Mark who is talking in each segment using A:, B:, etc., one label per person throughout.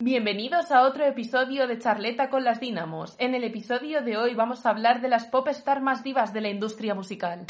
A: Bienvenidos a otro episodio de Charleta con las Dínamos. En el episodio de hoy vamos a hablar de las pop star más divas de la industria musical.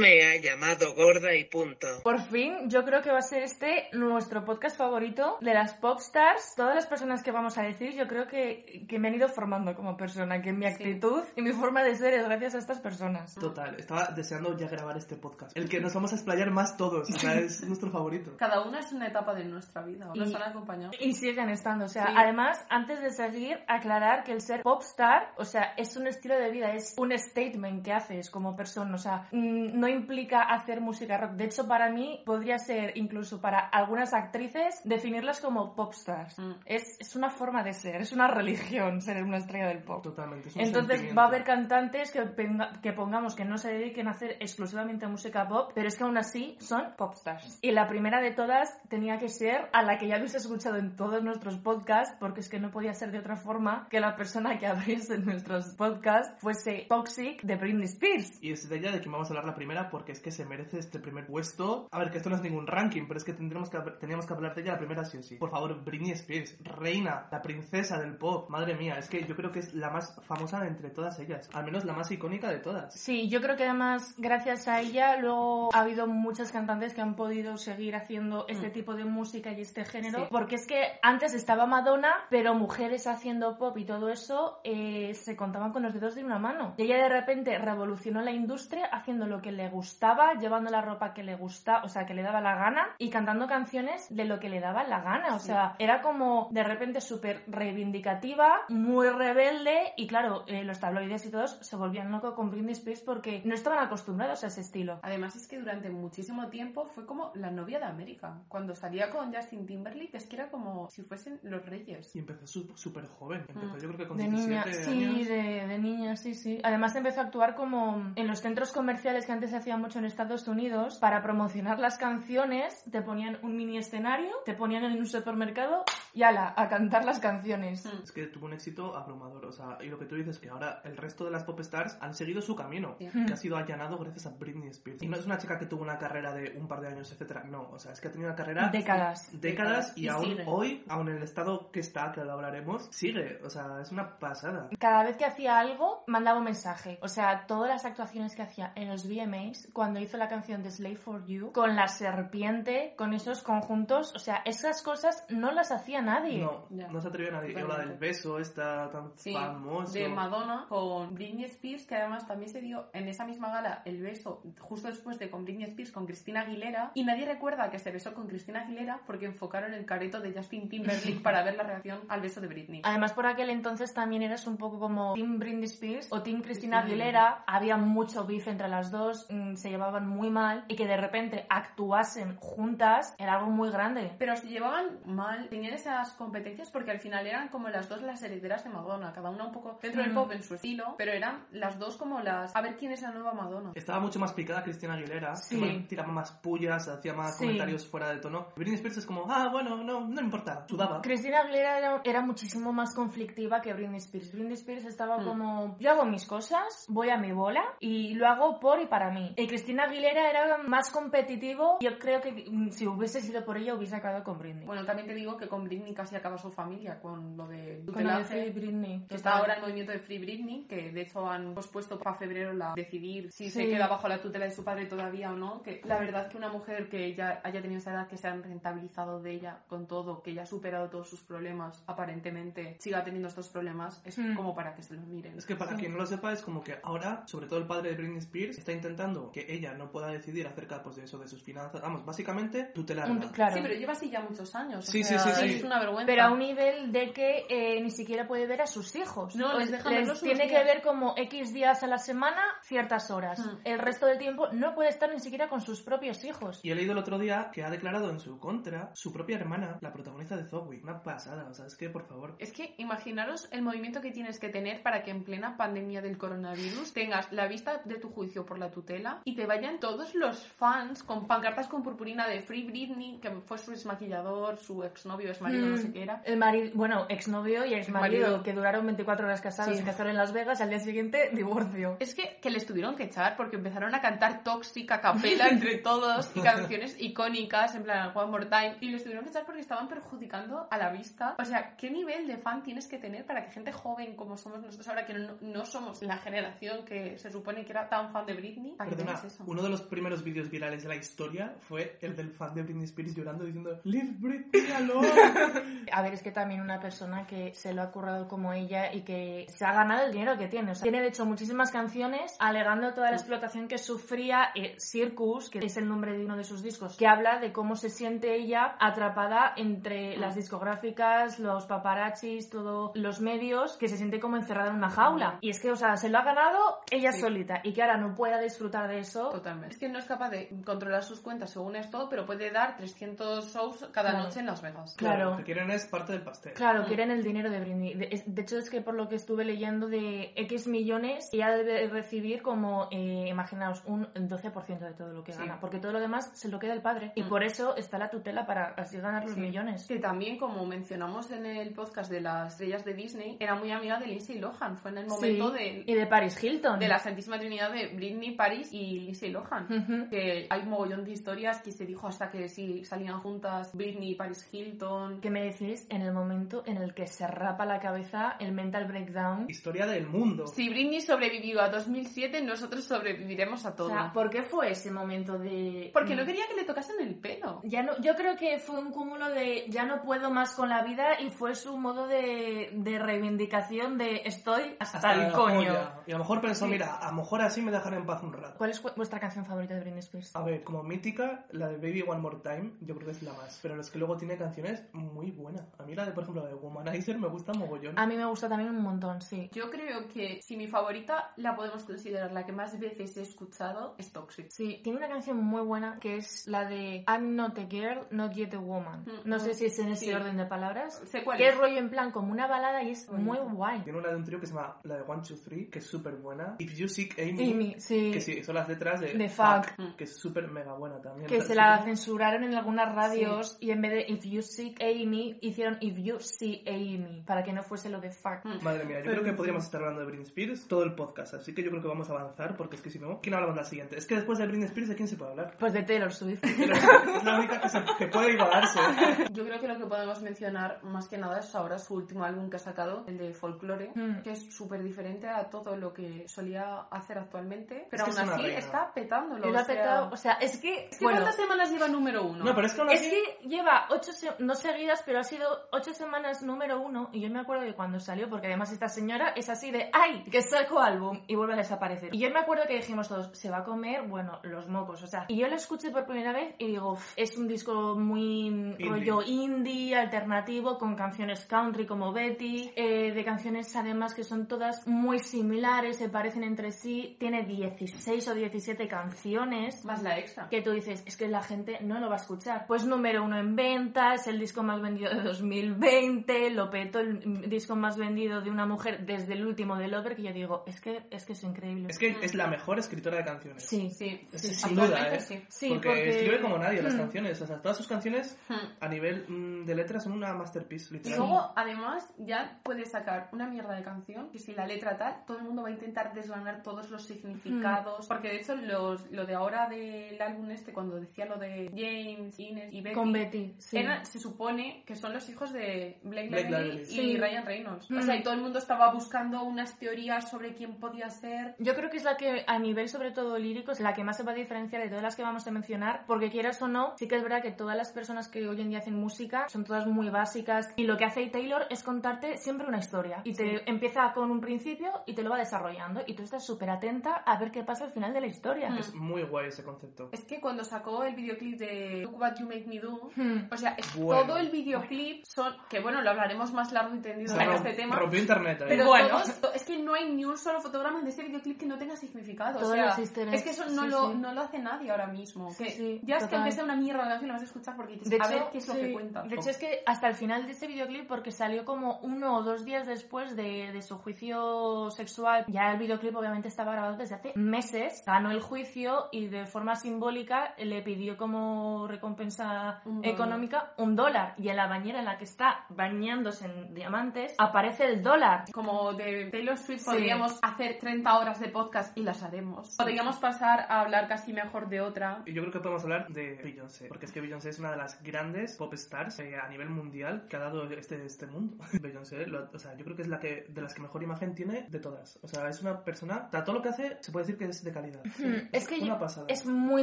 B: Me ha llamado gorda y punto.
A: Por fin, yo creo que va a ser este nuestro podcast favorito de las pop stars. Todas las personas que vamos a decir, yo creo que, que me han ido formando como persona, que mi actitud y mi forma de ser es gracias a estas personas.
C: Total, estaba deseando ya grabar este podcast. El que nos vamos a explayar más todos, o sea, es nuestro favorito.
D: Cada una es una etapa de nuestra vida,
A: Y-
D: nos han acompañado.
A: Y siguen estando, o sea,
D: Sí.
A: además, antes de seguir, aclarar que el ser popstar, o sea, es un estilo de vida, es un statement que haces como persona, o sea, mm, no implica hacer música rock. De hecho, para mí, podría ser, incluso para algunas actrices, definirlas como popstars.
D: Mm.
A: Es, es una forma de ser, es una religión ser una estrella del pop.
C: Totalmente. es un
A: Entonces va a haber cantantes que, penga- que pongamos que no se dediquen a hacer exclusivamente música pop, pero es que aún así son popstars. Y la primera de todas tenía que ser a la que ya habéis escuchado en todos nuestros podcasts, porque es que no podía ser de otra forma que la persona que abriese nuestros podcasts fuese Toxic de Britney Spears.
C: Y es de ella de quien vamos a hablar la primera porque es que se merece este primer puesto. A ver, que esto no es ningún ranking, pero es que tendremos que, teníamos que hablar de ella la primera sí o sí. Por favor, Britney Spears, reina, la princesa del pop. Madre mía, es que yo creo que es la más famosa de entre todas ellas. Al menos la más icónica de todas.
A: Sí, yo creo que además, gracias a ella, luego ha habido muchas cantantes que han podido seguir haciendo este tipo de música y este género.
D: Sí.
A: Porque es que antes estaba Madonna, pero mujeres haciendo pop y todo eso eh, se contaban con los dedos de una mano. Y ella de repente revolucionó la industria haciendo lo que le gustaba, llevando la ropa que le gusta, o sea, que le daba la gana y cantando canciones de lo que le daba la gana. O sea, era como de repente súper reivindicativa, muy rebelde y claro, eh, los tabloides y todos se volvían locos con Britney Spears porque no estaban acostumbrados a ese estilo.
D: Además es que durante muchísimo tiempo fue como la novia de América. Cuando salía con Justin Timberlake es que era como si fuesen los reyes.
C: Y empezó súper joven. Empezó
D: Mm.
C: yo creo que con
A: De
C: 17
A: niña,
C: años.
A: sí, de, de niña, sí, sí. Además empezó a actuar como en los centros comerciales que antes se hacía mucho en Estados Unidos para promocionar las canciones. Te ponían un mini escenario, te ponían en un supermercado y ala, a cantar las canciones.
D: Mm.
C: Es que tuvo un éxito abrumador, o sea, y lo que tú dices que ahora el resto de las pop stars han seguido su camino,
D: Sí.
C: que ha sido allanado gracias a Britney Spears. Y no es una chica que tuvo una carrera de un par de años, etcétera, no, o sea, es que ha tenido una carrera
A: Décadas.
C: décadas y,
D: Y
C: aún
D: sigue.
C: hoy, aún en el estado que está, que lo hablaremos, sigue, o sea, es una pasada.
A: Cada vez que hacía algo, mandaba un mensaje. O sea, todas las actuaciones que hacía en los VMAs, cuando hizo la canción de Slave for You, con la serpiente, con esos conjuntos, o sea, esas cosas no las hacía nadie.
C: No, no se atrevió nadie. Y la del beso, esta tan
D: Sí,
C: famoso.
D: de Madonna con Britney Spears, que además también se dio en esa misma gala el beso justo después de con Britney Spears con Cristina Aguilera. Y nadie recuerda que se besó con Cristina Aguilera porque enfocaron el careto de Justin Timberlake para ver la reacción al beso de Britney.
A: Además, por aquel entonces también eras un poco como Team Britney Spears o Team Cristina. Aguilera. Había mucho beef entre las dos, mm, se llevaban muy mal y que de repente actuasen juntas era algo muy grande.
D: Pero se llevaban mal, tenían esas competencias porque al final eran como las dos las herederas de Madonna, cada una un poco dentro del
A: Mm.
D: pop en su estilo, pero eran las dos como las... A ver quién es la nueva Madonna.
C: Estaba mucho más picada Cristina Aguilera,
A: Sí.
C: que más- tiraba más pullas, hacía más
A: Sí.
C: comentarios fuera de tono. Britney Spears es como, ah, bueno, no, no importa, sudaba.
A: Cristina Aguilera era, era muchísimo más conflictiva que Britney Spears. Britney Spears estaba
D: Mm.
A: como, yo hago mis cosas, voy a mi bola y lo hago por y para mí. Y Cristina Aguilera era más competitivo. Yo creo que mm, si hubiese sido por ella hubiese acabado con Britney.
D: Bueno, también te digo que con Britney casi acaba su familia, con lo de
A: con la de. Free Britney.
D: Que está ahora el movimiento de Free Britney, que de hecho han pospuesto para febrero la decidir si se
A: Sí.
D: queda bajo la tutela de su padre todavía o no. Que la verdad que una mujer que ya haya tenido esa edad, que se han rentabilizado de ella con todo, que ya ha superado todos sus problemas, aparentemente siga teniendo estos problemas, es
A: Mm.
D: como para que se lo miren.
C: Es que para
A: Sí.
C: quien no lo sepa, es como que ahora, sobre todo el padre de Britney Spears, está intentando que ella no pueda decidir acerca pues, de eso, de sus finanzas. Vamos, básicamente tutelarla.
A: Un- claro.
D: Sí, pero lleva así ya muchos años. o
C: Sí,
D: sea,
C: sí, sí, sí.
D: Es una vergüenza.
A: Pero a un nivel de que eh, ni siquiera puede ver a sus hijos.
D: No,
A: O
D: les verlos
A: tiene que ver como X días a la semana, ciertas horas.
D: Mm.
A: El resto del tiempo no puede estar ni siquiera con sus propios hijos.
C: Y he leído el otro día que ha declarado en su contra su propia hermana, la protagonista de Zoe. Una pasada, o sea, es que por favor.
D: Es que imaginaros el movimiento que tienes que tener para que en plena pandemia del coronavirus tengas la vista de tu juicio por la tutela y te vayan todos los fans con pancartas con purpurina de Free Britney, que fue su exmaquillador, su exnovio, exmarido, no sé qué era.
A: El marido, bueno, exnovio y exmarido,
D: Exmarido.
A: que duraron 24 horas casados,
D: Sí.
A: se casaron en Las Vegas, al día siguiente, divorcio.
D: Es que, que les tuvieron que echar porque empezaron a cantar tóxica capela entre todos y canciones icónicas en plan One More Time y les tuvieron que echar porque estaban perjudicando a la vista. O sea, ¿qué nivel de fan tienes que tener para que gente joven como somos nosotros ahora que no, no somos la generación que se supone que era tan fan de Britney? ¿Para que
C: Perdona,
D: eso?
C: uno de los primeros vídeos virales de la historia fue el del fan de Britney Spears llorando diciendo Leave Britney alone.
A: A ver, es que también una persona que se lo ha currado como ella y que se ha ganado el dinero que tiene. O sea, tiene de hecho muchísimas canciones alegando toda la explotación que sufría eh, Circus, que es el nombre de uno de sus discos, que habla de cómo se siente ella atrapada entre las discográficas, los paparazzis, todos los medios, que se siente como encerrada en una jaula. Y es que, o sea, se lo ha ganado ella
D: Sí.
A: solita y que ahora no pueda disfrutar de eso.
D: Totalmente. Es que no es capaz de controlar sus cuentas según esto, pero puede dar 300 shows cada
A: Claro.
D: noche en Las Vegas.
A: Claro.
C: Lo que quieren es parte del pastel.
A: Claro,
D: Mm.
A: quieren el dinero de Britney. De, de hecho, es que por lo que estuve leyendo de X millones, ella debe recibir como, eh, imaginaos, un 12% de todo lo que
D: Sí.
A: gana. Porque todo lo demás se lo queda el padre. Y
D: Mm.
A: por eso está la tutela para así ganar los
D: Sí.
A: millones.
D: Que también, como mencionamos en el podcast de las estrellas de Disney, era muy amiga de Lindsay Lohan. Fue en el momento
A: Sí.
D: de,
A: Y de Paris Hilton.
D: de la Santísima Trinidad de Britney, Paris y Lindsay Lohan.
A: Ujú.
D: Que hay un mogollón de historias que se dijo hasta que sí salían juntas Britney y Paris Hilton.
A: ¿Qué me decís en el momento en el que se rapa la cabeza el mental breakdown?
C: Historia del mundo.
D: Si Britney sobrevivió a 2007, nosotros sobreviviremos a
A: O
D: todo.
A: sea, ¿por qué fue ese momento de...?
D: Porque no quería que le tocasen el pelo.
A: Ya no, yo creo que fue un cúmulo de ya no puedo más con la vida y fue su modo de, de reivindicación de estoy hasta,
C: Hasta
A: el coño.
C: polla. Y a lo mejor pensó,
D: Sí.
C: mira, a lo mejor así me dejaré en paz un rato.
A: ¿Cuál es vuestra canción favorita de Britney Spears?
C: A ver, como mítica, la de Baby One More Time, yo creo que es la más. Pero es que luego tiene canciones muy buenas. A mí la de, por ejemplo, la de Womanizer me gusta mogollón.
A: A mí me gusta también un montón, sí.
D: Yo creo que si mi favorita la podemos considerar la que más veces he escuchado es Toxic.
A: Sí, tiene una canción muy buena que es la de I'm not a girl, not yet a woman.
D: Mm,
A: No sé
D: mm,
A: si es en ese
D: sí.
A: orden de palabras.
D: Sé cuál
A: Que
D: es.
A: es rollo en plan como una balada y es
D: Bonito.
A: muy guay.
C: Tiene una de un trío que se llama la de One, Two, Three, que es súper buena. If You Seek Amy,
A: Amy, sí.
C: que sí, son las letras de,
A: De Fuck.
D: Mm.
C: que es súper mega buena también.
A: Que se
C: sí
A: la censuraron en algunas radios y en vez de If You Seek Amy, hicieron If You See Amy, para que no fuese lo de fuck.
D: Mm.
C: Madre mía, yo creo que podríamos estar hablando de Britney Spears todo el podcast, así que yo creo que vamos a avanzar, porque es que si no, ¿quién hablamos la siguiente? Es que después de Britney Spears, ¿de quién se puede hablar?
A: Pues de Taylor Swift.
C: Es la única que, se- que puede igualarse.
D: Yo creo que lo que podemos mencionar más que nada es ahora su último álbum que ha sacado, el de Folklore,
A: Mm.
D: que es súper diferente a todo lo que solía hacer actualmente, pero
C: Es que
D: aún así
C: reina.
D: está petándolo.
A: Lo ha
D: o sea-
A: petado, o sea, es que...
D: Es que
A: bueno,
D: ¿Cuántas semanas lleva número uno?
C: No, pero es que
A: Es
C: así...
A: que lleva ocho, se- no seguidas, pero ha sido ocho semanas número uno. Y yo me acuerdo de cuando salió, porque además esta señora es así de ¡ay! Que saco álbum y vuelve a desaparecer. Y yo me acuerdo que dijimos todos, se va a comer, bueno, los mocos. O sea, y yo la escuché por primera vez y digo, "Uf, es un disco muy
C: Indie.
A: rollo indie, alternativo, con canciones country como Betty, eh, de canciones además que son todas muy similares, se parecen entre sí. Tiene 16 o 17 canciones
D: Más la extra.
A: que tú dices, es que la gente no lo va a escuchar. Pues número uno en ventas, el disco más vendido de 2020, lo petó el disco más vendido de una mujer desde el último de Lover, que yo digo, es que es, que es increíble.
C: Es que es la mejor escritora de canciones.
A: Sí,
D: Sí,
C: Es-
D: sí,
C: sin duda, ¿eh?
D: sí.
A: sí,
C: porque,
A: porque...
C: escribe como nadie las
A: Hmm.
C: canciones. O sea, todas sus canciones
D: Hmm.
C: a nivel mm, de letras son una masterpiece,
D: Y
C: literal.
D: luego, además, ya puedes sacar una mierda de canción que si la letra tal, todo el mundo va a intentar desgranar todos los significados. Porque de hecho, los, lo de ahora del álbum este, cuando decía lo de James, Ines y Betty,
A: Con Betty, sí.
D: eran- se supone que son los hijos de Blake,
C: Blake
D: Lively
C: Lively.
D: y
A: Sí.
D: Ryan Reynolds.
A: Mm.
D: O sea, y todo el mundo estaba buscando unas teorías sobre quién podía ser.
A: Yo creo que es la que, a nivel sobre todo lírico, es la que más se va a diferenciar de todas las que vamos a mencionar, porque quieras o no, sí que es verdad que todas las personas que hoy en día hacen música son todas muy básicas, y lo que hace Taylor es contarte siempre una historia, y te
D: Sí.
A: empieza con un principio y te lo va desarrollando, y tú estás súper atenta a ver qué pasa al final de la historia.
C: Es muy guay ese concepto.
D: Es que cuando sacó el videoclip de Look What You Make Me Do,
A: Hmm.
D: o sea, es
C: Bueno.
D: todo el videoclip son, que bueno, lo hablaremos más largo y tendido en este tema.
C: Rompió internet ahí.
D: Pero
A: Bueno.
D: todos- es que no hay ni un solo fotograma de ese videoclip que no tenga significado.
A: Todos
D: o sea,
A: los
D: es que eso no,
A: sí,
D: lo,
A: sí.
D: no lo hace nadie ahora mismo.
A: Sí,
D: Que
A: sí,
D: ya es que aunque sea una mierda la canción, la vas a escuchar porque dices,
A: De
D: a
A: hecho,
D: ver qué es lo que cuenta.
A: de hecho es que hasta el final de este videoclip, porque salió como uno o dos días después de, de su juicio sexual, ya el videoclip obviamente estaba grabado desde hace meses, ganó el juicio y de forma simbólica le pidió como recompensa
D: Un dólar.
A: económica un dólar. Y en la bañera en la que está bañándose en diamantes aparece el dólar.
D: Como de Taylor Swift
A: Sí.
D: podríamos hacer 30 horas de podcast y las haremos. Podríamos pasar a hablar casi mejor de otra.
C: Y yo creo que podemos hablar de Beyoncé, porque es que Beyoncé es una de las grandes pop stars eh, a nivel mundial que ha dado este, este mundo. Beyoncé, lo- o sea, yo creo que es la que de las que mejor imagen tiene de todas. O sea, es una persona, o sea, todo lo que hace se puede decir que es de calidad.
A: Hmm, Es que
C: una pasada.
A: es muy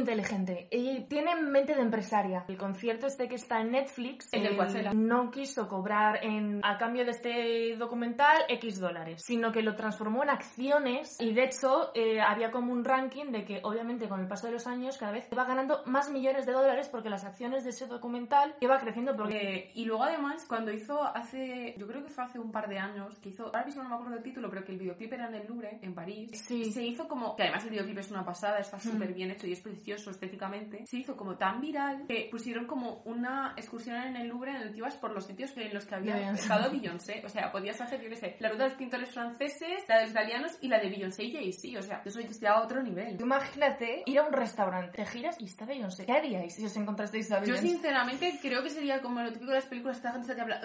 A: inteligente. Ella tiene mente de empresaria. El concierto este que está en Netflix
D: El del Coachella.
A: no quiso cobrar en, a cambio de este documental X dólares, sino que lo transformó en acciones y de hecho eh, había como un ranking de que obviamente con el paso de los años cada vez iba ganando más millones de dólares porque las acciones de ese documental iba creciendo porque
D: Eh, y luego además, cuando hizo hace, yo creo que fue hace un par de años, que hizo, ahora mismo no me acuerdo el título, pero que el videoclip era en el Louvre, en París,
A: Sí.
D: se hizo como, que además el videoclip es una pasada, está súper bien hecho y es precioso estéticamente, se hizo como tan viral que pusieron como una excursión en el Louvre en el que ibas por los sitios en los que había estado Beyoncé, o sea, podías hacer, yo qué sé, la ruta de los pintores franceses, la de los italianos y la de Beyoncé y Jay-Z, o sea, eso ya a otro nivel.
A: Tú imagínate ir a un restaurante, te giras y está Beyoncé. ¿Qué haríais si os encontrasteis a
D: Yo
A: Beyoncé?
D: sinceramente creo que sería como lo típico de las películas que la gente se te habla.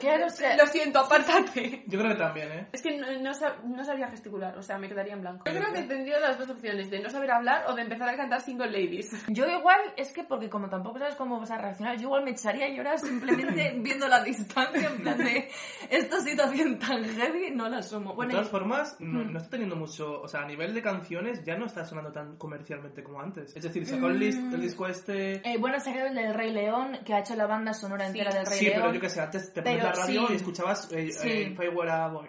A: Claro, o sea-
D: Lo siento, apártate.
C: Yo creo que también, ¿eh?
D: Es que no, no, sab- no sabría gesticular, o sea, me quedaría en blanco. Yo creo que tendría las dos opciones, de no saber hablar o de empezar a cantar Single Ladies.
A: Yo igual, es que porque como tampoco sabes cómo vas a reaccionar, yo igual me echaría a llorar simplemente viendo la distancia, en plan de esta situación tan heavy, no la asumo.
C: de
A: Bueno,
C: todas
A: y-
C: formas, no, no está teniendo mucho, o sea, a nivel de canciones ya no está sonando tan comercialmente como antes. Es decir, sacó el, dis- el disco este...
A: eh, bueno, salió el del Rey León, que ha hecho la banda sonora
D: Sí,
A: entera del Rey
C: Sí,
A: León.
C: pero yo que sé, antes te ponías la radio
A: sí.
C: y escuchabas eh,
A: Sí.
C: eh,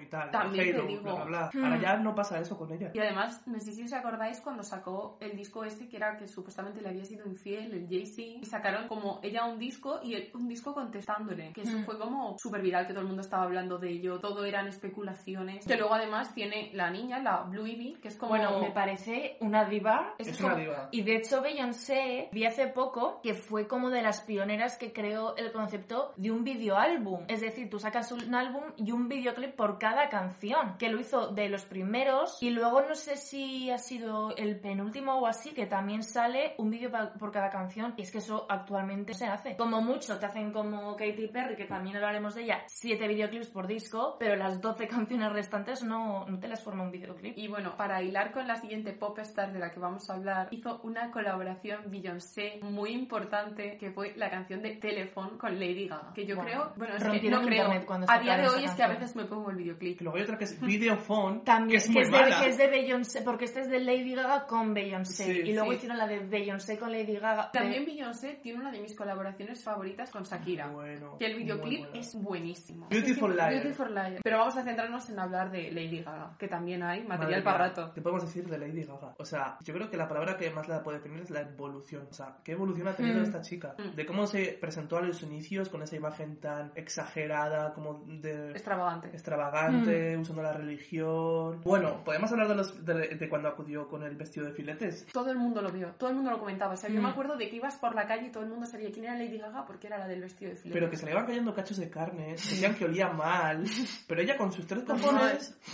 C: y tal,
D: También te
C: Halo,
D: digo.
C: bla, bla, bla.
A: Hmm.
C: Ahora ya no pasa eso con ella.
D: Y además, no sé si os acordáis cuando sacó el disco este, que era que supuestamente le había sido infiel, el Jay-Z, y sacaron como ella un disco y él un disco contestándole, que eso
A: Mm.
D: fue como súper viral, que todo el mundo estaba hablando de ello, todo eran especulaciones. Que luego además tiene la niña, la Blue Ivy, que es como...
A: Bueno, me parece una diva.
C: Es
D: como-
C: una diva.
A: Y de hecho Beyoncé vi hace poco que fue como de las pioneras que creó el concepto de un videoálbum. Es decir, tú sacas un álbum y un videoclip por cada canción, que lo hizo de los primeros y luego no sé si ha sido el penúltimo o así, que también sale un vídeo por cada canción y es que eso actualmente se hace. Como mucho te hacen como Katy Perry, que también hablaremos de ella, siete videoclips por disco, pero las 12 canciones restantes no, no te las forma un videoclip.
D: Y bueno, para hilar con la siguiente pop star de la que vamos a hablar, hizo una colaboración Beyoncé muy importante que fue la canción de Telephone con Lady Gaga. Que yo
A: Wow.
D: creo, bueno, es que no creo. A día de hoy es que a
A: canción.
D: veces me pongo el videoclip.
C: Y luego hay otra que es Videophone,
A: También,
C: que es muy
A: de,
C: mala.
A: que es de Beyoncé, porque este es de Lady Gaga con Beyoncé.
C: Sí,
A: y luego
D: sí.
A: hicieron la de Beyoncé con Lady Gaga.
D: También Beyoncé tiene una de mis colaboraciones favoritas con Shakira.
C: Bueno,
D: Que el videoclip
C: bueno.
D: es buenísimo.
C: Beautiful Liar.
D: Beautiful Liar. Pero vamos a centrarnos en hablar de Lady Gaga, que también hay material
C: Madre
D: para rato.
C: ¿Qué podemos decir de Lady Gaga? O sea, yo creo que la palabra que más la puede definir es la evolución. O sea, ¿qué evolución ha tenido
A: Mm.
C: esta chica?
D: Mm.
C: De cómo se presentó a los inicios con esa imagen tan exagerada, como de
D: Extravagante.
C: extravagante,
A: Mm.
C: usando la religión. Bueno, podemos hablar de, los, de, de cuando acudió con el vestido de filetes.
D: Todo el mundo lo vio, todo el mundo lo comentaba. O sea, yo
A: Mm.
D: me acuerdo de que ibas por la calle y todo el mundo sabía quién era Lady Gaga porque era la del vestido de filetes.
C: Pero que se le iban cayendo cachos de carne, decían que olía mal. Pero ella con sus tres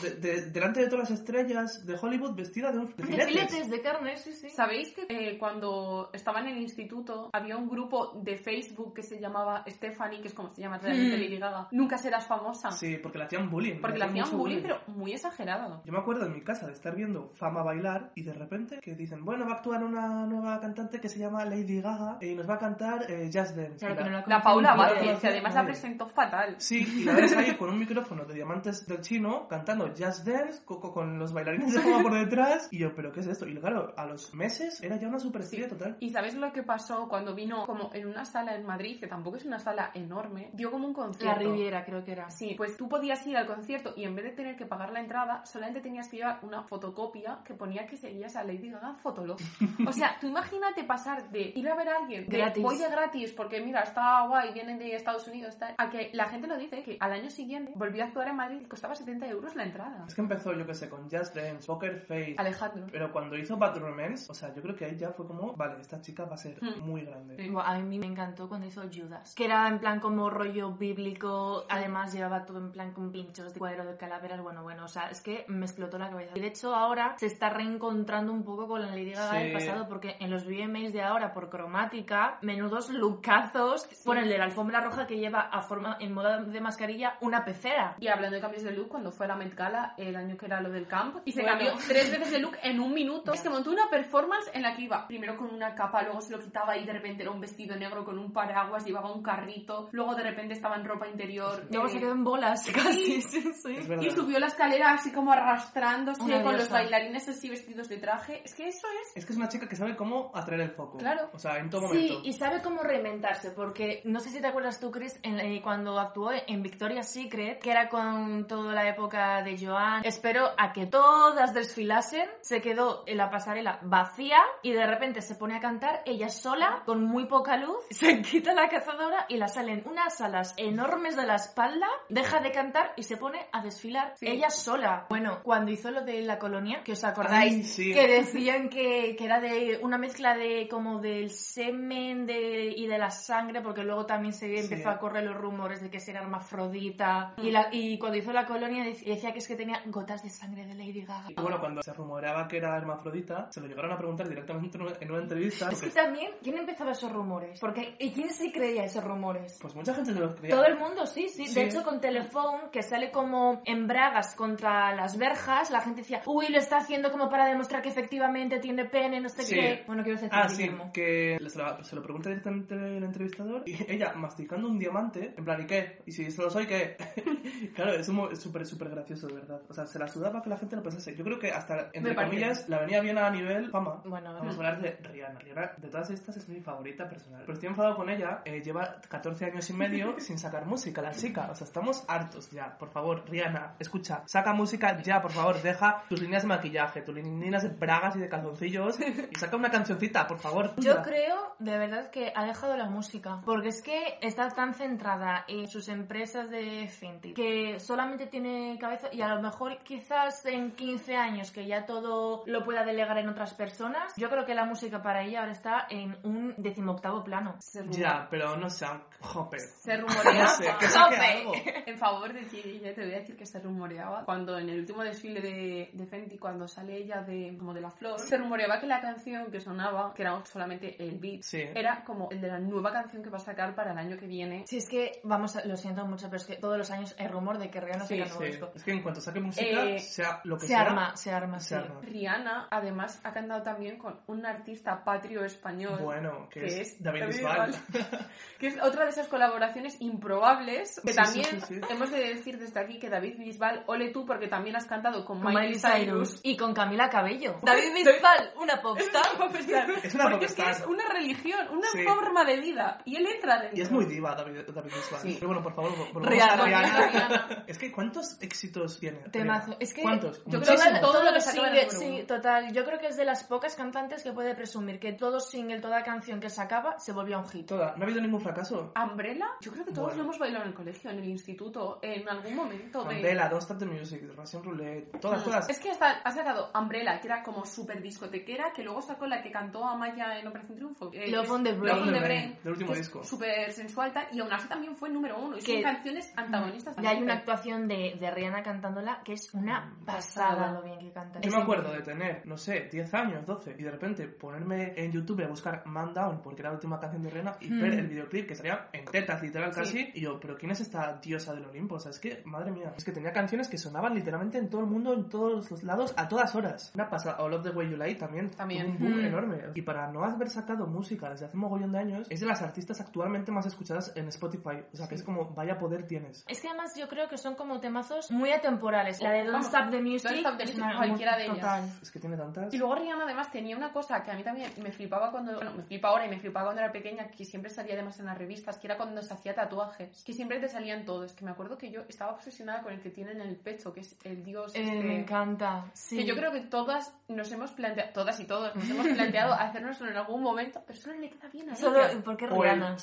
C: de- de- delante de todas las estrellas de Hollywood, vestida de, un, de
A: De
C: filetes.
A: de carne, sí, sí.
D: ¿Sabéis que eh, cuando estaba en el instituto había un grupo de Facebook que se llamaba Stephanie, que es como se llama realmente
A: Mm.
D: Lady Gaga? Nunca serás famosa.
C: Sí, porque le hacían bullying.
D: Porque le hacían
C: mucho
D: bullying, pero muy exagerado.
C: Yo me acuerdo en mi casa de estar viendo Fama bailar y de repente que dicen, bueno, va a actuar una nueva cantante que se llama Lady Gaga y nos va a cantar eh, Just Dance.
A: Claro
C: la-
A: no la
D: La
A: conocen
D: Paula
C: Vázquez,
D: que además la presentó fatal.
C: Sí, y la ves ahí con un micrófono de diamantes del chino cantando Just Dance co- co- con, los bailarines de Fama por detrás. Y yo, ¿pero qué es esto? Y claro, a los meses era ya una superestrella total.
D: ¿Y sabes lo que pasó cuando vino como en una sala en Madrid, que tampoco es una sala enorme, dio como un concierto?
A: La Riviera, creo que era.
D: Sí, pues tú podías ir al concierto y en vez de tener que pagar la entrada, solamente tenías que llevar una fotocopia copia que ponía que seguías a Lady Gaga Fotolog. O sea, tú imagínate pasar de ir a ver a alguien de
A: Gratis.
D: voy de gratis porque mira, está guay, vienen de Estados Unidos, tal, a que la gente lo dice que al año siguiente volvió a actuar en Madrid y costaba 70 euros la entrada.
C: Es que empezó, yo que sé, con Just Dance, Poker Face.
D: Alejandro.
C: Pero cuando hizo Bad Romance, o sea, yo creo que ahí ya fue como, vale, esta chica va a ser
D: Hmm.
C: muy grande.
D: Sí.
A: A mí me encantó cuando hizo Judas, que era en plan como rollo bíblico, además llevaba todo en plan con pinchos de cuadro de calaveras, bueno, bueno, o sea, es que me explotó la cabeza. Y de hecho ahora se está reencontrando un poco con la Lady Gaga
C: Sí.
A: del pasado, porque en los VMAs de ahora, por cromática, menudos lookazos, por el de la alfombra roja que lleva a forma, en moda de mascarilla, una pecera.
D: Y hablando de cambios de look, cuando fue a la Met Gala, el año que era lo del camp, y se
A: Bueno.
D: cambió tres veces de look en un minuto. Es que montó una performance en la que iba primero con una capa, luego se lo quitaba y de repente era un vestido negro con un paraguas, llevaba un carrito, luego de repente estaba en ropa interior.
A: Luego
D: eh,
A: se quedó en bolas, casi, sí, sí.
C: Verdad.
D: y subió la escalera así como arrastrándose
A: Una
D: con los
A: diosa.
D: Bailarines así vestidos de traje. Es que eso es.
C: Es que es una chica que sabe cómo atraer el foco.
D: Claro.
C: O sea, en todo
A: Sí,
C: momento.
A: y sabe cómo reinventarse, porque no sé si te acuerdas tú, Chris, en- eh, cuando actuó en Victoria's Secret, que era con toda la época de Joan. Espero a que todas desfilasen, se quedó en la pasarela vacía y de repente se pone a cantar ella sola, con muy poca luz, se quita la cazadora y la salen unas alas enormes de la espalda, deja de cantar y se pone a desfilar
D: Sí.
A: ella sola. Bueno, cuando hizo lo de la colonia, que os acordáis,
C: Ay, sí.
A: que decían que, que era de una mezcla de como del semen de, y de la sangre, porque luego también se empezó a correr los rumores de que era hermafrodita. Y, la, y cuando hizo la colonia dec- decía que es que tenía gotas de sangre de Lady Gaga.
C: Y bueno, cuando se rumoreaba que era hermafrodita, se lo llegaron a preguntar directamente en una- en una entrevista.
A: Es que también, ¿quién empezaba esos rumores? Porque, ¿y quién se creía esos rumores?
C: Pues mucha gente se los creía.
A: Todo el mundo, sí, sí.
C: Sí.
A: De hecho, con Telephone, que sale como en bragas contra las verjas, la gente decía, uy, lo está haciendo como para demostrar que efectivamente tiene pene, no sé
C: Sí.
A: qué. Bueno, quiero decir,
C: Ah, sí, que se lo, se lo pregunta directamente el entrevistador y ella masticando un diamante, en plan, ¿y qué? ¿Y si solo soy qué? claro, es súper, súper gracioso, de verdad. O sea, se la sudaba que la gente lo pensase. Yo creo que hasta, entre comillas, la venía bien a nivel fama.
A: Bueno,
C: Vamos a hablar de Rihanna. Rihanna, de todas estas, es mi favorita personal. Pero estoy enfadado con ella. eh, lleva 14 años y medio sin sacar música, la chica. O sea, estamos hartos ya. Por favor, Rihanna, escucha. Saca música ya, por favor. Deja tus líneas de maquillaje, tus líneas de bragas y de calzoncillos. Y saca una cancioncita, por favor.
A: Yo creo, de verdad, que ha dejado la música. Porque es que está tan centrada en sus empresas de Fenty que solamente tiene cabeza y a lo mejor quizás en 15 años que ya todo lo pueda delegar en otras personas, yo creo que la música para ella ahora está en un decimoctavo plano.
C: Ya, pero no sé. Jope.
D: se rumoreaba.
C: No sé, que saque
A: Jope.
C: algo.
D: En favor de ti, ya te voy a decir que se rumoreaba cuando en el último desfile de, de Fenty, cuando sale ella de como de la flor, se rumoreaba que la canción que sonaba, que era solamente el beat,
C: Sí.
D: era como el de la nueva canción que va a sacar para el año que viene.
A: Si es que, vamos, a- lo siento mucho, pero es que todos los años hay rumor de que Rihanna
D: Sí,
A: saca nuevo
C: Sí.
A: disco.
C: Es que en cuanto saque música,
D: Eh,
C: sea lo que
A: Se
C: sea.
A: arma, se arma,
C: se
A: sí.
C: arma.
D: Rihanna, además, ha cantado también con un artista patrio español.
C: Bueno, que,
D: que
C: es, David
D: David
C: Bisbal.
D: Bisbal. que es otra de esas colaboraciones improbables que
C: Sí,
D: también
C: sí, sí, sí.
D: hemos de decir desde aquí que David Bisbal, ole tú porque también has cantado con,
A: Con Miley Cyrus y con Camila Cabello. David Bisbal, una popstar.
C: Es una
D: porque es que
C: popstar.
D: es una religión, una
C: Sí.
D: forma de vida y él entra dentro.
C: Y es muy diva David, David Bisbal.
D: Sí.
C: Pero bueno, por favor, volvamos
A: Rihanna,
C: a Rihanna.
A: Rihanna.
C: Es que ¿cuántos éxitos tiene?
A: Temazo. Es que
C: ¿Cuántos?
D: yo creo que todo lo en el
A: sí, total. Yo creo que es de las pocas cantantes que puede presumir que todo single, toda canción que sacaba se volvía un hit.
C: Toda. ¿No ha habido ningún fracaso?
D: Umbrella, yo creo que todos
C: Bueno.
D: lo hemos bailado en el colegio, en el instituto, en algún momento de...
C: Mandela, Don't Stop the Music, Russian Roulette, todas, todas.
D: Es que hasta ha sacado Umbrella, que era como súper discotequera, que luego sacó la que cantó Amaya en Operación Triunfo. eh,
A: Love on the Brain.
D: Love on the
C: Love on the
D: Brain,
C: del último disco.
D: Súper sensual tal, y aún así también fue número uno. Y son
A: Que-
D: canciones antagonistas.
A: Y hay una actuación de, de Rihanna cantándola que es una pasada
D: Pasada.
A: lo bien que canta.
C: Yo me acuerdo de tener, no sé, 10 años, 12, y de repente ponerme en YouTube a buscar Man Down, porque era la última canción de Rihanna, y
A: Mm.
C: ver el videoclip que salía en tetas, literal,
D: Sí.
C: casi, y yo, ¿pero quién es esta diosa del Olimpo? O sea, es que, madre mía, es que tenía canciones que sonaban literalmente en todo el mundo, en todos los lados, a todas horas. Una pasada, All of the Way You Lie también,
D: También.
C: tuvo un boom
A: Mm.
C: enorme. Y para no haber sacado música desde hace un mogollón de años, es de las artistas actualmente más escuchadas en Spotify. O sea, que es como, vaya poder tienes.
A: Es que además yo creo que son como temazos muy atemporales. La de Don't
D: Vamos,
A: Stop the Music
D: Don't Stop the Music, cualquiera de ellas.
A: total.
C: Es que tiene tantas...
D: Y luego Rihanna además tenía una cosa que a mí también me flipaba cuando, bueno, me flipa ahora y me flipaba cuando era pequeña, que siempre salía además en las revistas, que era cuando se hacía tatuajes, que siempre te salían todos, que me acuerdo que yo estaba obsesionada con el que tiene en el pecho, que es el dios
A: Eh,
D: este-
A: me encanta. Sí.
D: Que yo creo que todas nos hemos planteado, todas y todos nos hemos planteado hacernoslo en algún momento, pero solo le queda bien a
A: Solo,
D: ella.
A: ¿Por qué
C: el
A: Rihanna?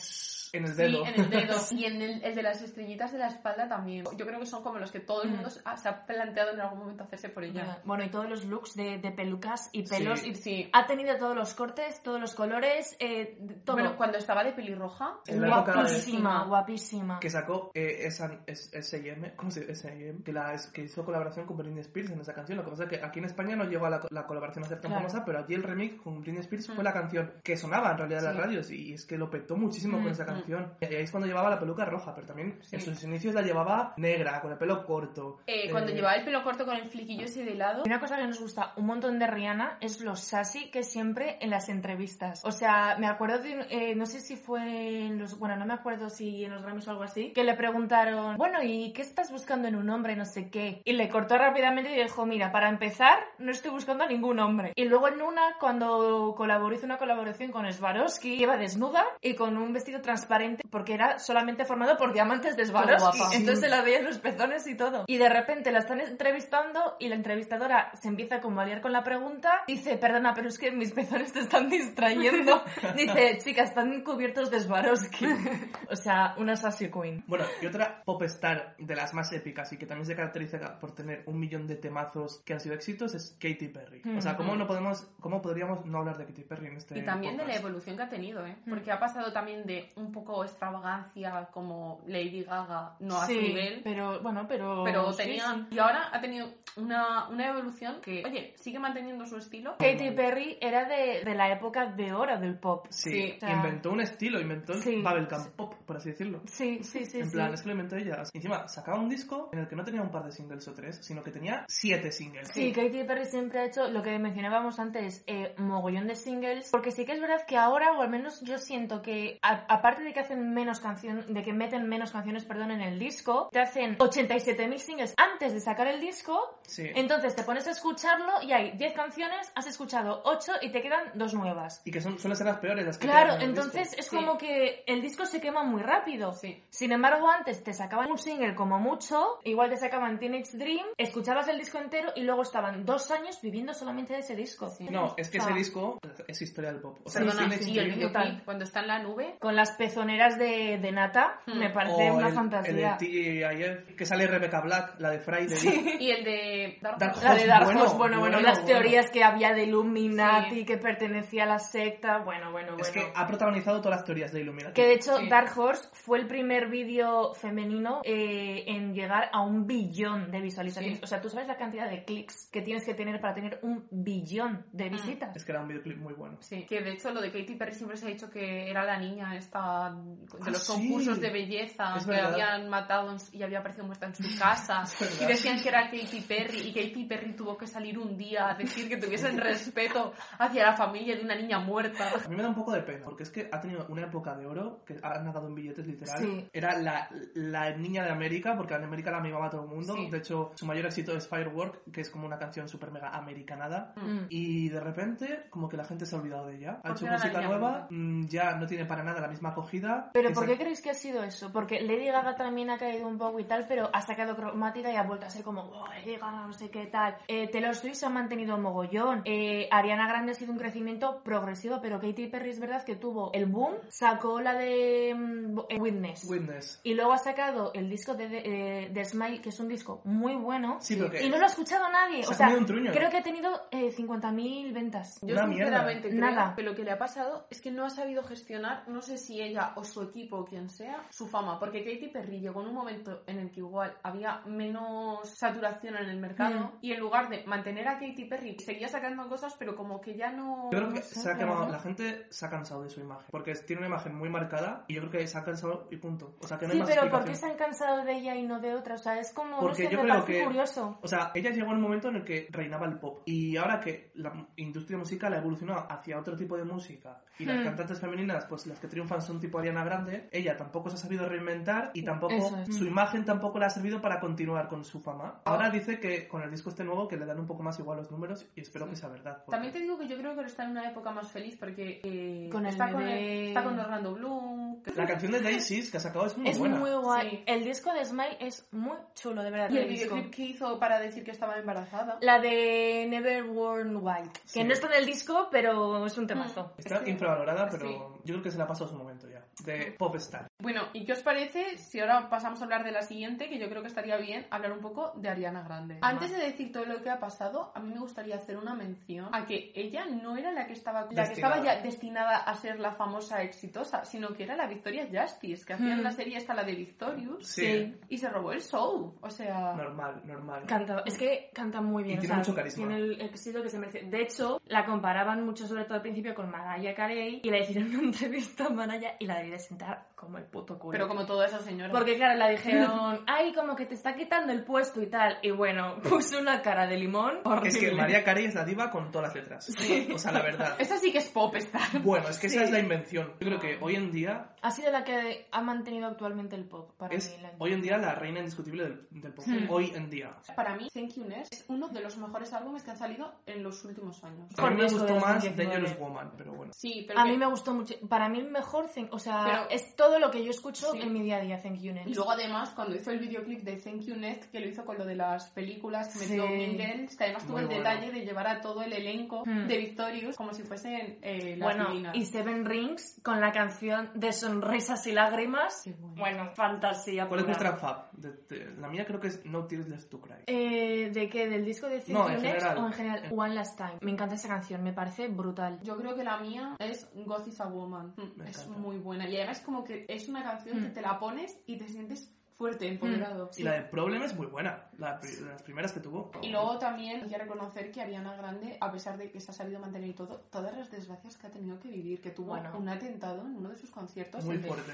C: En el
D: Sí,
C: dedo.
D: en el dedo. Y en el, el de las estrellitas de la espalda también. Yo creo que son como los que todo el mundo se ha- se ha planteado en algún momento hacerse por ella.
A: Bueno, y todos los looks de, de pelucas y pelos.
C: Sí.
A: y
D: Sí.
A: Ha tenido todos los cortes, todos los colores, eh, todo.
D: Bueno, cuando estaba de pelirroja,
C: época de-
A: guapísima, guapísima.
C: que sacó eh, esa es- S&M, ¿cómo se dice? S&M, que, la, que hizo colaboración con Britney Spears en esa canción. Lo que pasa es que aquí en España no llegó a la, la colaboración a ser tan
A: Claro.
C: famosa, pero allí el remix con Britney Spears fue
D: Mm.
C: la canción que sonaba en realidad en las
D: Sí.
C: radios y es que lo petó muchísimo
A: Mm,
C: con esa
D: mm.
C: Canción. Y ahí es cuando llevaba la peluca roja, pero también
D: Sí.
C: en sus inicios la llevaba negra, con el pelo corto.
D: eh, cuando
C: Eh,
D: llevaba el pelo corto con el fliquillo ese de lado,
A: Una cosa que nos gusta un montón de Rihanna es lo sassy que siempre en las entrevistas. O sea, me acuerdo de, eh, no sé si fue en los, bueno, no me acuerdo si en los Grammys o algo así, que le preguntaron, bueno, ¿y qué estás buscando en un hombre? No sé qué. Y le cortó rápidamente y dijo, mira, para empezar, no estoy buscando a ningún hombre. Y luego en una, cuando colaboró, hizo una colaboración con Swarovski, iba desnuda y con un vestido transparente, porque era solamente formado por diamantes de Swarovski.
D: guapa.
A: Entonces se la veía en los pezones y todo. Y de repente la están entrevistando y la entrevistadora se empieza como a liar con la pregunta. Dice, perdona, pero es que mis pezones te están distrayendo. Dice, chica, están cubiertos de Swarovski. o sea, una sassy queen.
C: Bueno, y otra pop star de las más épicas y que también se caracteriza por tener un millón de temazos que han sido éxitos es Katy Perry. O sea, ¿cómo
A: Mm.
C: no podemos, cómo podríamos no hablar de Katy Perry en este
D: Y también de la
C: podcast?
D: evolución que ha tenido, ¿eh? Porque ha pasado también de un poco extravagancia como Lady Gaga, no a su nivel,
A: pero bueno, pero...
D: pero
A: sí,
D: tenía...
A: sí.
D: Y ahora ha tenido una, una evolución que, oye, sigue manteniendo su estilo.
A: Katy Perry era de, de la época de oro del pop.
C: Sí,
D: Sí,
A: o sea-
C: inventó un estilo, inventó el
A: Sí.
C: Bubblegum Pop, por así decirlo.
A: Sí, sí, sí.
C: en
A: sí.
C: plan, es que lo inventó ella. Y encima, sacaba un disco en el que no tenía un par de singles o tres, sino que tenía siete singles.
A: Sí, Katy Perry siempre ha hecho lo que mencionábamos antes, eh, mogollón de singles, porque sí que es verdad que ahora, o al menos yo siento que, a- aparte de que hacen menos canciones, de que meten menos canciones, perdón, en el disco, te hacen 87.000 singles antes de sacar el disco,
C: Sí.
A: entonces te pones a escucharlo y hay 10 canciones, has escuchado 8 y te quedan dos nuevas.
C: Y que son, suelen ser las peores las que
A: Claro,
C: en el
A: entonces
C: disco.
A: es
D: Sí.
A: como que el disco se quema muy rápido.
D: Sí.
A: Sin embargo, antes te sacaban un single como mucho, igual te sacaban Teenage Dream, escuchabas el disco entero y luego estaban dos años viviendo solamente de ese disco.
C: No, es que
A: O sea,
C: ese disco es historia del pop. O sea,
D: Perdona, y el videoclip, cuando está en la nube,
A: Con las pezoneras de, de Nata,
D: Hmm.
A: me parece
C: o
A: una
C: el,
A: fantasía.
C: El de TJIF, que sale Rebecca Black, la de Friday.
D: y el de Dark
C: Dark
D: Horse.
A: La de Dark
C: Bueno,
A: Horse, bueno, bueno,
C: bueno,
A: las
C: bueno.
A: teorías que había de Illuminati,
D: Sí.
A: que pertenecía a la secta, bueno, bueno, bueno.
C: Es que ha protagonizado todas las teorías de Illuminati.
A: Que de hecho
D: Sí.
A: Dark Horse fue el primer vídeo femenino eh, en llegar a un billón de visualizaciones.
D: Sí.
A: O sea, tú sabes la cantidad de clics que tienes que tener para tener un billón de visitas.
C: Es que era un videoclip muy bueno.
D: Sí, que de hecho lo de Katy Perry siempre se ha dicho que era la niña esta de
C: Ah,
D: los
C: sí.
D: concursos de belleza
C: Es
D: que
C: verdad.
D: habían matado y había aparecido muerta en su casa y decían que era Katy Perry y Katy Perry tuvo que salir un día a decir que tuviesen respeto hacia la familia de una niña muerta.
C: A mí me da un poco de pena, porque es que ha tenido una época de oro, que ha nadado en billetes literal.
A: Sí.
C: Era la, la niña de América, porque en América la mimaba todo el mundo.
D: Sí.
C: De hecho, su mayor éxito es Firework, que es como una canción súper mega americanada.
A: Mm.
C: Y de repente, como que la gente se ha olvidado de ella. Ha hecho música nueva, mm, ya no tiene para nada la misma acogida.
A: Pero ¿por qué creéis que ha sido eso? Porque Lady Gaga también ha caído un poco y tal, pero ha sacado cromática y ha vuelto a ser como, "Oh, Lady Gaga, no sé qué tal. Eh, Taylor Swift se ha mantenido mogollón. Eh, Ariana Grande ha sido un crecimiento progresivo, pero Katy Perry es verdad que tuvo el boom, sacó la de mm, eh, Witness.
C: Witness.
A: Y luego ha sacado el disco de, de, de Smile, que es un disco muy bueno.
C: Sí, pero que-
A: Y no lo ha escuchado nadie.
C: Se
A: O sea,
C: comido un truño.
A: creo que ha tenido eh, 50.000 ventas.
D: Yo
C: Una mierda.
D: sinceramente creo
A: Nada.
D: que lo que le ha pasado es que no ha sabido gestionar, no sé si ella o su equipo o quien sea, su fama. Porque Katy Perry llegó en un momento en el que igual había menos saturación en el mercado
A: Mm.
D: y en lugar de mantener a Katy Perry seguía sacando cosas, pero como que ya no...
C: Yo creo que se ha quemado, la gente se ha cansado de su imagen. Porque tiene una imagen muy marcada y yo creo que se ha cansado y punto. O sea, que no hay
A: Sí,
C: más
A: pero ¿por qué se han cansado de ella y no de otra? O sea, es como,
C: Porque
A: no sé,
C: yo
A: me
C: creo que-
A: curioso.
C: O sea, ella llegó en un momento en el que reinaba el pop. Y ahora que la industria musical ha evolucionado hacia otro tipo de música y las
A: Hmm.
C: cantantes femeninas, pues las que triunfan son tipo Ariana Grande, ella tampoco se ha sabido reinventar y tampoco
A: es.
C: su imagen tampoco le ha servido para continuar con su fama. Ahora dice que con el disco este nuevo que le dan un poco más igual los números y espero que sea verdad. porque-
D: También te digo que yo creo que está en una época más feliz porque eh,
A: Con el
D: está, con
A: bebé.
D: está con Orlando Bloom,
C: La canción de Daisies que ha sacado es muy
A: Es
C: buena.
A: muy guay.
D: Sí.
A: El disco de Smile es muy chulo, de verdad.
D: Y el
A: disco.
D: videoclip que hizo para decir que estaba embarazada.
A: La de Never Worn White. Que
C: Sí.
A: no está en el disco, pero es un temazo.
C: Está
D: Es que-
C: infravalorada, pero
D: sí.
C: yo creo que se la ha pasado su momento ya. De pop star.
D: Bueno, ¿y qué os parece si ahora pasamos a hablar de la siguiente? Que yo creo que estaría bien hablar un poco de Ariana Grande. Antes de decir todo lo que ha pasado, a mí me gustaría hacer una mención a que ella no era la que estaba, la que
C: Destinada.
D: estaba ya destinada a ser la famosa exitosa, sino que era la Victoria Justice, que hacía
A: Hmm.
D: la serie esta, la de Victorious,
C: Sí.
D: y se robó el show. O sea,
C: Normal, normal.
A: Canta, es que canta muy bien.
C: Y tiene mucho carisma.
A: Tiene el éxito que se merece. De hecho, la comparaban mucho, sobre todo al principio, con Mariah Carey. Y le hicieron una entrevista a Mariah y la debí de sentar como el puto culo.
D: pero como toda esa señora.
A: Porque claro, la dijeron, ay, como que te está quitando el puesto y tal. Y bueno, puso una cara de limón.
C: Es que
A: horrible.
C: María Carey es la diva con todas las letras. O sea, la verdad.
D: Esa sí que es pop star.
C: Bueno, es que esa
A: Sí.
C: es la invención. Yo creo que hoy en día
A: Ha sido la que ha mantenido actualmente el pop para
C: es
A: mí. la-
C: hoy en día la reina indiscutible del, del pop.
A: Hmm.
C: Hoy en día.
D: Para mí, Thank You Next es uno de los mejores álbumes que han salido en los últimos años.
C: A mí me gustó más
A: 2019.
C: Dangerous Woman, pero bueno.
D: Sí, pero
A: A
D: que-
A: mí me gustó mucho. Para mí el mejor, o sea,
D: Pero-
A: es todo lo que yo escucho
D: Sí.
A: en mi día a día, Thank You Next.
D: Y luego además, cuando hizo el videoclip de Thank You Next, que lo hizo con lo de las películas, que metió
A: Sí.
D: Mean Girls, que además tuvo
C: Muy
D: el
C: bueno.
D: detalle de llevar a todo el elenco
A: Hmm.
D: de Victorious como si fuesen eh, las
A: Bueno,
D: divinas.
A: y Seven Rings con la canción de Sonrisas y Lágrimas.
D: Bueno.
A: Bueno, fantasía.
C: ¿Cuál es
A: pura.
C: vuestra fab? De- de- la mía creo que es No Tears Left to Cry.
A: Eh, ¿De qué? ¿Del disco de Thank
C: No,
A: You
C: en
A: Next
C: general.
A: o en general? One Last Time. Me encanta esa canción, me parece brutal.
D: Yo creo que la mía es God is a Woman.
C: Me
D: es
C: encanta.
D: muy buena. Y además como que es una canción que
A: Mm.
D: te la pones y te sientes fuerte, empoderado.
C: Y la de Problem es muy buena. La, las primeras que tuvo.
D: Y luego también hay que reconocer que Ariana Grande, a pesar de que se ha salido a mantener y todo, todas las desgracias que ha tenido que vivir, que tuvo
A: Bueno.
D: un atentado en uno de sus conciertos.
C: Muy fuerte.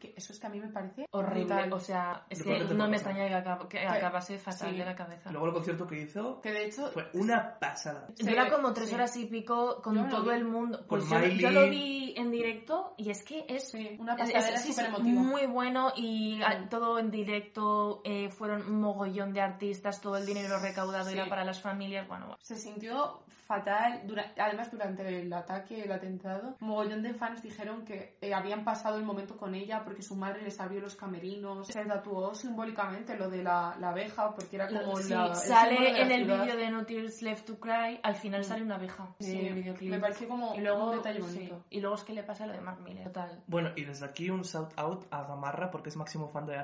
D: que eso es que a mí me parece
A: Horrible. O sea, es que no me extraña que, acab- que
D: Que-
A: acabase fatal
D: sí.
A: de la cabeza.
C: Luego el concierto que hizo
D: Que de hecho,
C: fue una pasada.
A: Dura como tres
D: sí.
A: horas y pico con todo
D: vi.
A: el mundo.
C: Con
A: Pues yo,
C: Miley.
A: yo lo vi en directo y es que es
D: sí, una
A: Es-
D: pasadera
A: es- muy bueno y
D: Mm.
A: Todo en directo, eh, fueron un mogollón de artistas, todo el dinero recaudado
D: Sí.
A: era para las familias, bueno, bueno.
D: Se sintió fatal, dura- además durante el ataque, el atentado, un mogollón de fans dijeron que eh, habían pasado el momento con ella porque su madre les abrió los camerinos, se tatuó simbólicamente lo de la, la abeja porque era como
A: Sí,
D: la, el
A: sale en el vídeo de No Tears Left to Cry, al final sale una abeja
D: Sí,
A: del videoclip.
D: me pareció como
A: y luego,
D: un detalle
A: sí,
D: bonito.
A: y luego es que le pasa lo de Mark Miller, total.
C: Bueno, y desde aquí un shout out a Gamarra porque es máximo fan de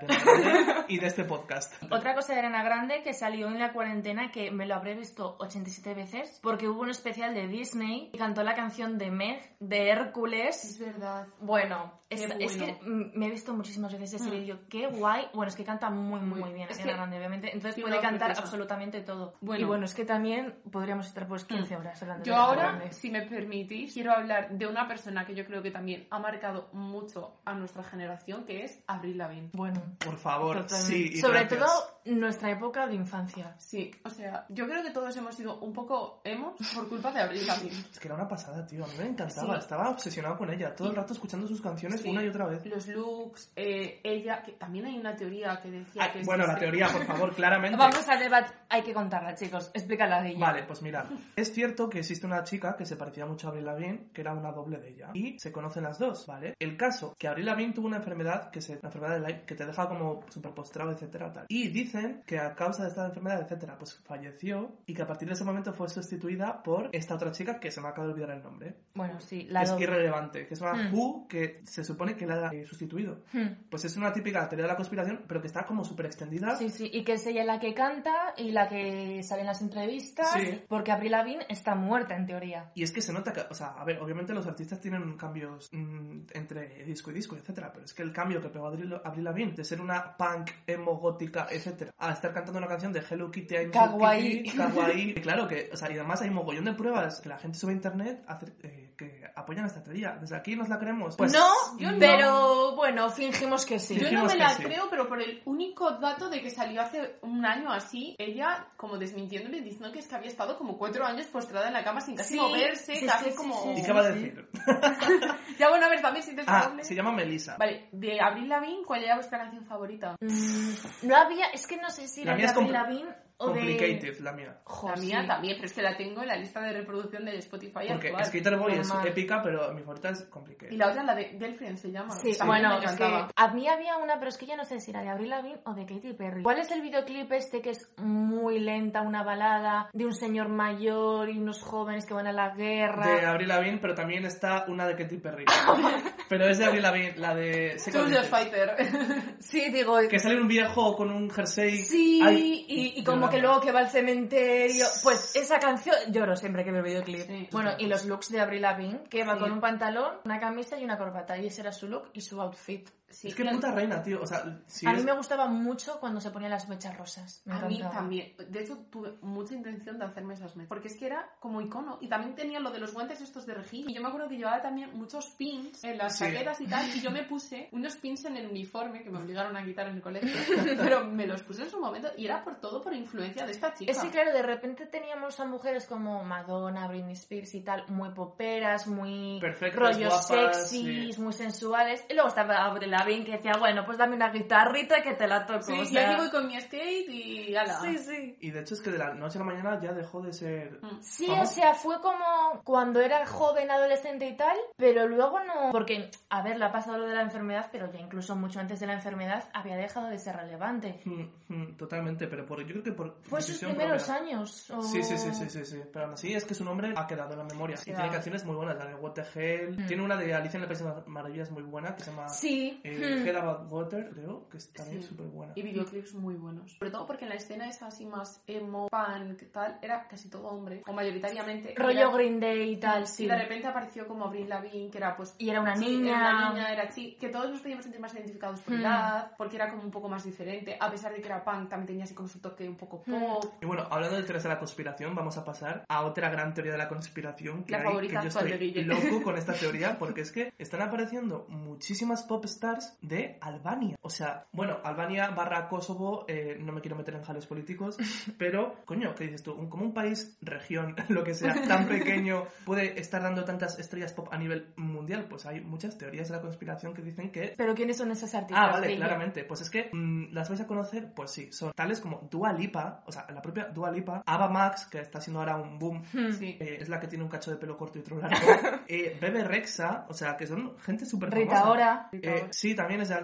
C: Y de este podcast.
A: Otra cosa de Ariana Grande que salió en la cuarentena que me lo habré visto 87 veces porque hubo un especial de Disney y cantó la canción de Meg de Hércules
D: Es verdad.
A: Bueno, es, que mm, me he visto muchísimas veces ese
D: Mm.
A: vídeo. Qué guay. Bueno, es que canta muy, muy,
D: Muy-
A: bien
D: es
A: Ariana Grande, obviamente. Entonces puede cantar
D: preciosa.
A: absolutamente todo.
D: Bueno.
A: y bueno, es que también podríamos estar pues 15 horas hablando
D: Yo
A: de
D: ahora,
A: Grande.
D: si me permitís, quiero hablar de una persona que yo creo que también ha marcado mucho a nuestra generación, que es Avril Lavigne.
A: Bueno,
C: Por favor,
A: totalmente.
C: sí. y
A: Sobre
C: gracias.
A: todo nuestra época de infancia.
D: Sí, o sea, yo creo que todos hemos sido un poco emos por culpa de Avril Lavigne.
C: Es que era una pasada, tío. A mí me encantaba.
D: Sí.
C: Estaba obsesionado con ella. Todo el rato escuchando sus canciones
D: Sí.
C: una y otra vez.
D: Los looks, eh, ella, que también hay una teoría que decía
C: Ay,
D: que...
C: bueno, la teoría, por favor, claramente.
A: Vamos al debate. Hay que contarla, chicos. Explícala de ella.
C: Vale, pues mira, es cierto que existe una chica que se parecía mucho a Avril Lavigne, que era una doble de ella, y se conocen las dos, ¿vale? El caso, que Avril Lavigne tuvo una enfermedad, que se, una enfermedad de Lyme, que te deja como súper postrado, etcétera, tal. Y dicen que a causa de esta enfermedad, etcétera, pues falleció, y que a partir de ese momento fue sustituida por esta otra chica, que se me acaba de olvidar el nombre,
A: Bueno, sí,
C: que
A: la
C: es
A: doble.
C: irrelevante, que es una
A: Hmm.
C: Who que se supone que la ha eh, sustituido.
A: Hmm.
C: Pues es una típica teoría de la conspiración, pero que está como súper extendida.
A: Sí, sí, y que es ella la que canta y la que sale en las entrevistas,
C: Sí.
A: porque Avril Lavigne está muerta en teoría.
C: Y es que se nota que, o sea, a ver, obviamente los artistas tienen cambios mm, entre disco y disco, etcétera, pero es que el cambio que pegó Avril Lavigne de ser una punk, emo, gótica, etcétera, a estar cantando una canción de Hello Kitty, I'm
A: Kawaii.
C: Kitty, kawaii, claro que, o sea, y además hay mogollón de pruebas que la gente sube a internet acer- eh, que apoyan esta teoría. Desde aquí nos la creemos. Pues,
A: no,
D: yo no.
A: pero bueno, fingimos que sí.
D: Yo no me la
C: sí.
D: creo, pero por el único dato de que salió hace un año así, ella como desmintiéndole, diciendo que es que había estado como cuatro años postrada en la cama sin casi
A: Sí,
D: moverse,
A: sí,
D: casi
A: sí, sí,
D: como...
A: sí,
C: ¿Y qué va a decir?
D: Ya bueno, a ver, también si te
C: Ah,
D: doble.
C: se llama Melissa.
D: Vale, de Avril Lavigne, ¿cuál era vuestra canción favorita?
A: Mm, no había, es que no sé si
C: La
A: de
C: compl-
A: Lavigne O de-
C: Complicated, la mía.
A: Jo,
D: La mía
A: sí.
D: también, pero es que la tengo en la lista de reproducción del Spotify
C: Porque
D: actual.
C: Skater Boy es
A: Normal.
C: épica, pero mi favorita es Complicated.
D: Y la otra, la de Girlfriend, se llama.
A: Sí,
D: También
A: bueno, es que a mí había una, pero es que ya no sé si era de Avril Lavigne o de Katy Perry. ¿Cuál es el videoclip este que es muy lenta, una balada de un señor mayor y unos jóvenes que van a la guerra?
C: De Avril Lavigne, pero también está una de Katy Perry. pero es de Avril Lavigne, la de.
D: Fighter.
A: Sí, digo...
C: Que sale un viejo con un jersey.
A: Sí,
C: Ay,
A: y, y como. Que luego que va al cementerio. Pues esa canción lloro siempre que veo el videoclip.
D: Sí.
A: Bueno, y los looks de Avril Lavigne, que va
D: Sí.
A: con un pantalón, una camisa y una corbata. Y ese era su look y su outfit.
D: Sí,
C: Es que puta reina, tío. O sea, si
A: a
C: es-
A: mí me gustaba mucho cuando se ponía las mechas rosas. Me
D: A mí
A: encantaba.
D: también. De hecho, tuve mucha intención de hacerme esas mechas. Porque es que era como icono. Y también tenía lo de los guantes estos de rejilla. Y yo me acuerdo que llevaba también muchos pins en las
C: Sí.
D: chaquetas y tal. Y yo me puse unos pins en el uniforme que me obligaron a quitar en el colegio. pero me los puse en su momento. Y era por todo por influencia de esta chica.
A: Es que claro, de repente teníamos a mujeres como Madonna, Britney Spears y tal, muy poperas, muy
C: Perfectas,
A: rollos
C: guapas,
A: sexys,
C: sí.
A: muy sensuales. Y luego estaba Avril Lavigne que decía, bueno, pues dame una guitarrita que te la toco.
D: Sí,
A: o
D: y aquí voy con mi skate y ala.
A: Sí, sí.
C: Y de hecho es que de la noche a la mañana ya dejó de ser...
D: Mm.
A: Sí,
C: Vamos.
A: o sea, fue como cuando era joven, adolescente y tal, pero luego no. Porque, a ver, le ha pasado lo de la enfermedad, pero ya incluso mucho antes de la enfermedad había dejado de ser relevante.
C: Mm, mm, Totalmente, pero por, yo creo que por
A: Fue sus primeros
C: propia.
A: años. o-
C: Sí, sí, sí, sí, sí, sí. Pero aún así es que su nombre ha quedado en la memoria. Y
A: Claro.
C: tiene canciones muy buenas, la de What the Hell.
A: Mm.
C: Tiene una de Alicia en el País de las Maravillas muy buena que se llama
A: Sí.
C: eh,
A: Hmm.
C: Head About Water, creo, que es también
D: Sí.
C: súper buena.
D: Y videoclips muy buenos. Sobre todo porque en la escena esa así más emo, punk, tal, era casi todo hombre. O mayoritariamente.
A: Rollo
D: era-
A: Green Day y tal, sí.
D: Y de repente apareció como Avril Lavigne, que era pues...
A: Y era una
D: sí,
A: niña.
D: Era una niña, era chi, que todos nos podíamos sentir más identificados por
A: Hmm.
D: edad, porque era como un poco más diferente. A pesar de que era punk, también tenía así como su toque un poco Pop.
C: Y bueno, hablando de teorías de la conspiración, vamos a pasar a otra gran teoría de la conspiración que
D: La
C: hay,
D: favorita
C: que yo estoy loco con esta teoría porque es que están apareciendo muchísimas pop stars de Albania. O sea, bueno, Albania barra Kosovo, eh, no me quiero meter en jales políticos, pero, coño, ¿qué dices tú? Un- como un país, región, lo que sea, tan pequeño, puede estar dando tantas estrellas pop a nivel mundial, pues hay muchas teorías de la conspiración que dicen que
A: Pero ¿quiénes son esas artistas?
C: Ah, vale, claramente. Pues es que mm, las vais a conocer, pues sí, son tales como Dua Lipa, o sea, la propia Dua Lipa, Ava Max, que está haciendo ahora un boom,
A: Hmm.
D: Sí.
C: eh, es la que tiene un cacho de pelo corto y otro largo, eh, Bebe Rexa, o sea, que son gente súper
A: Rita
C: famosa.
A: Ora.
C: Eh, sí, también es de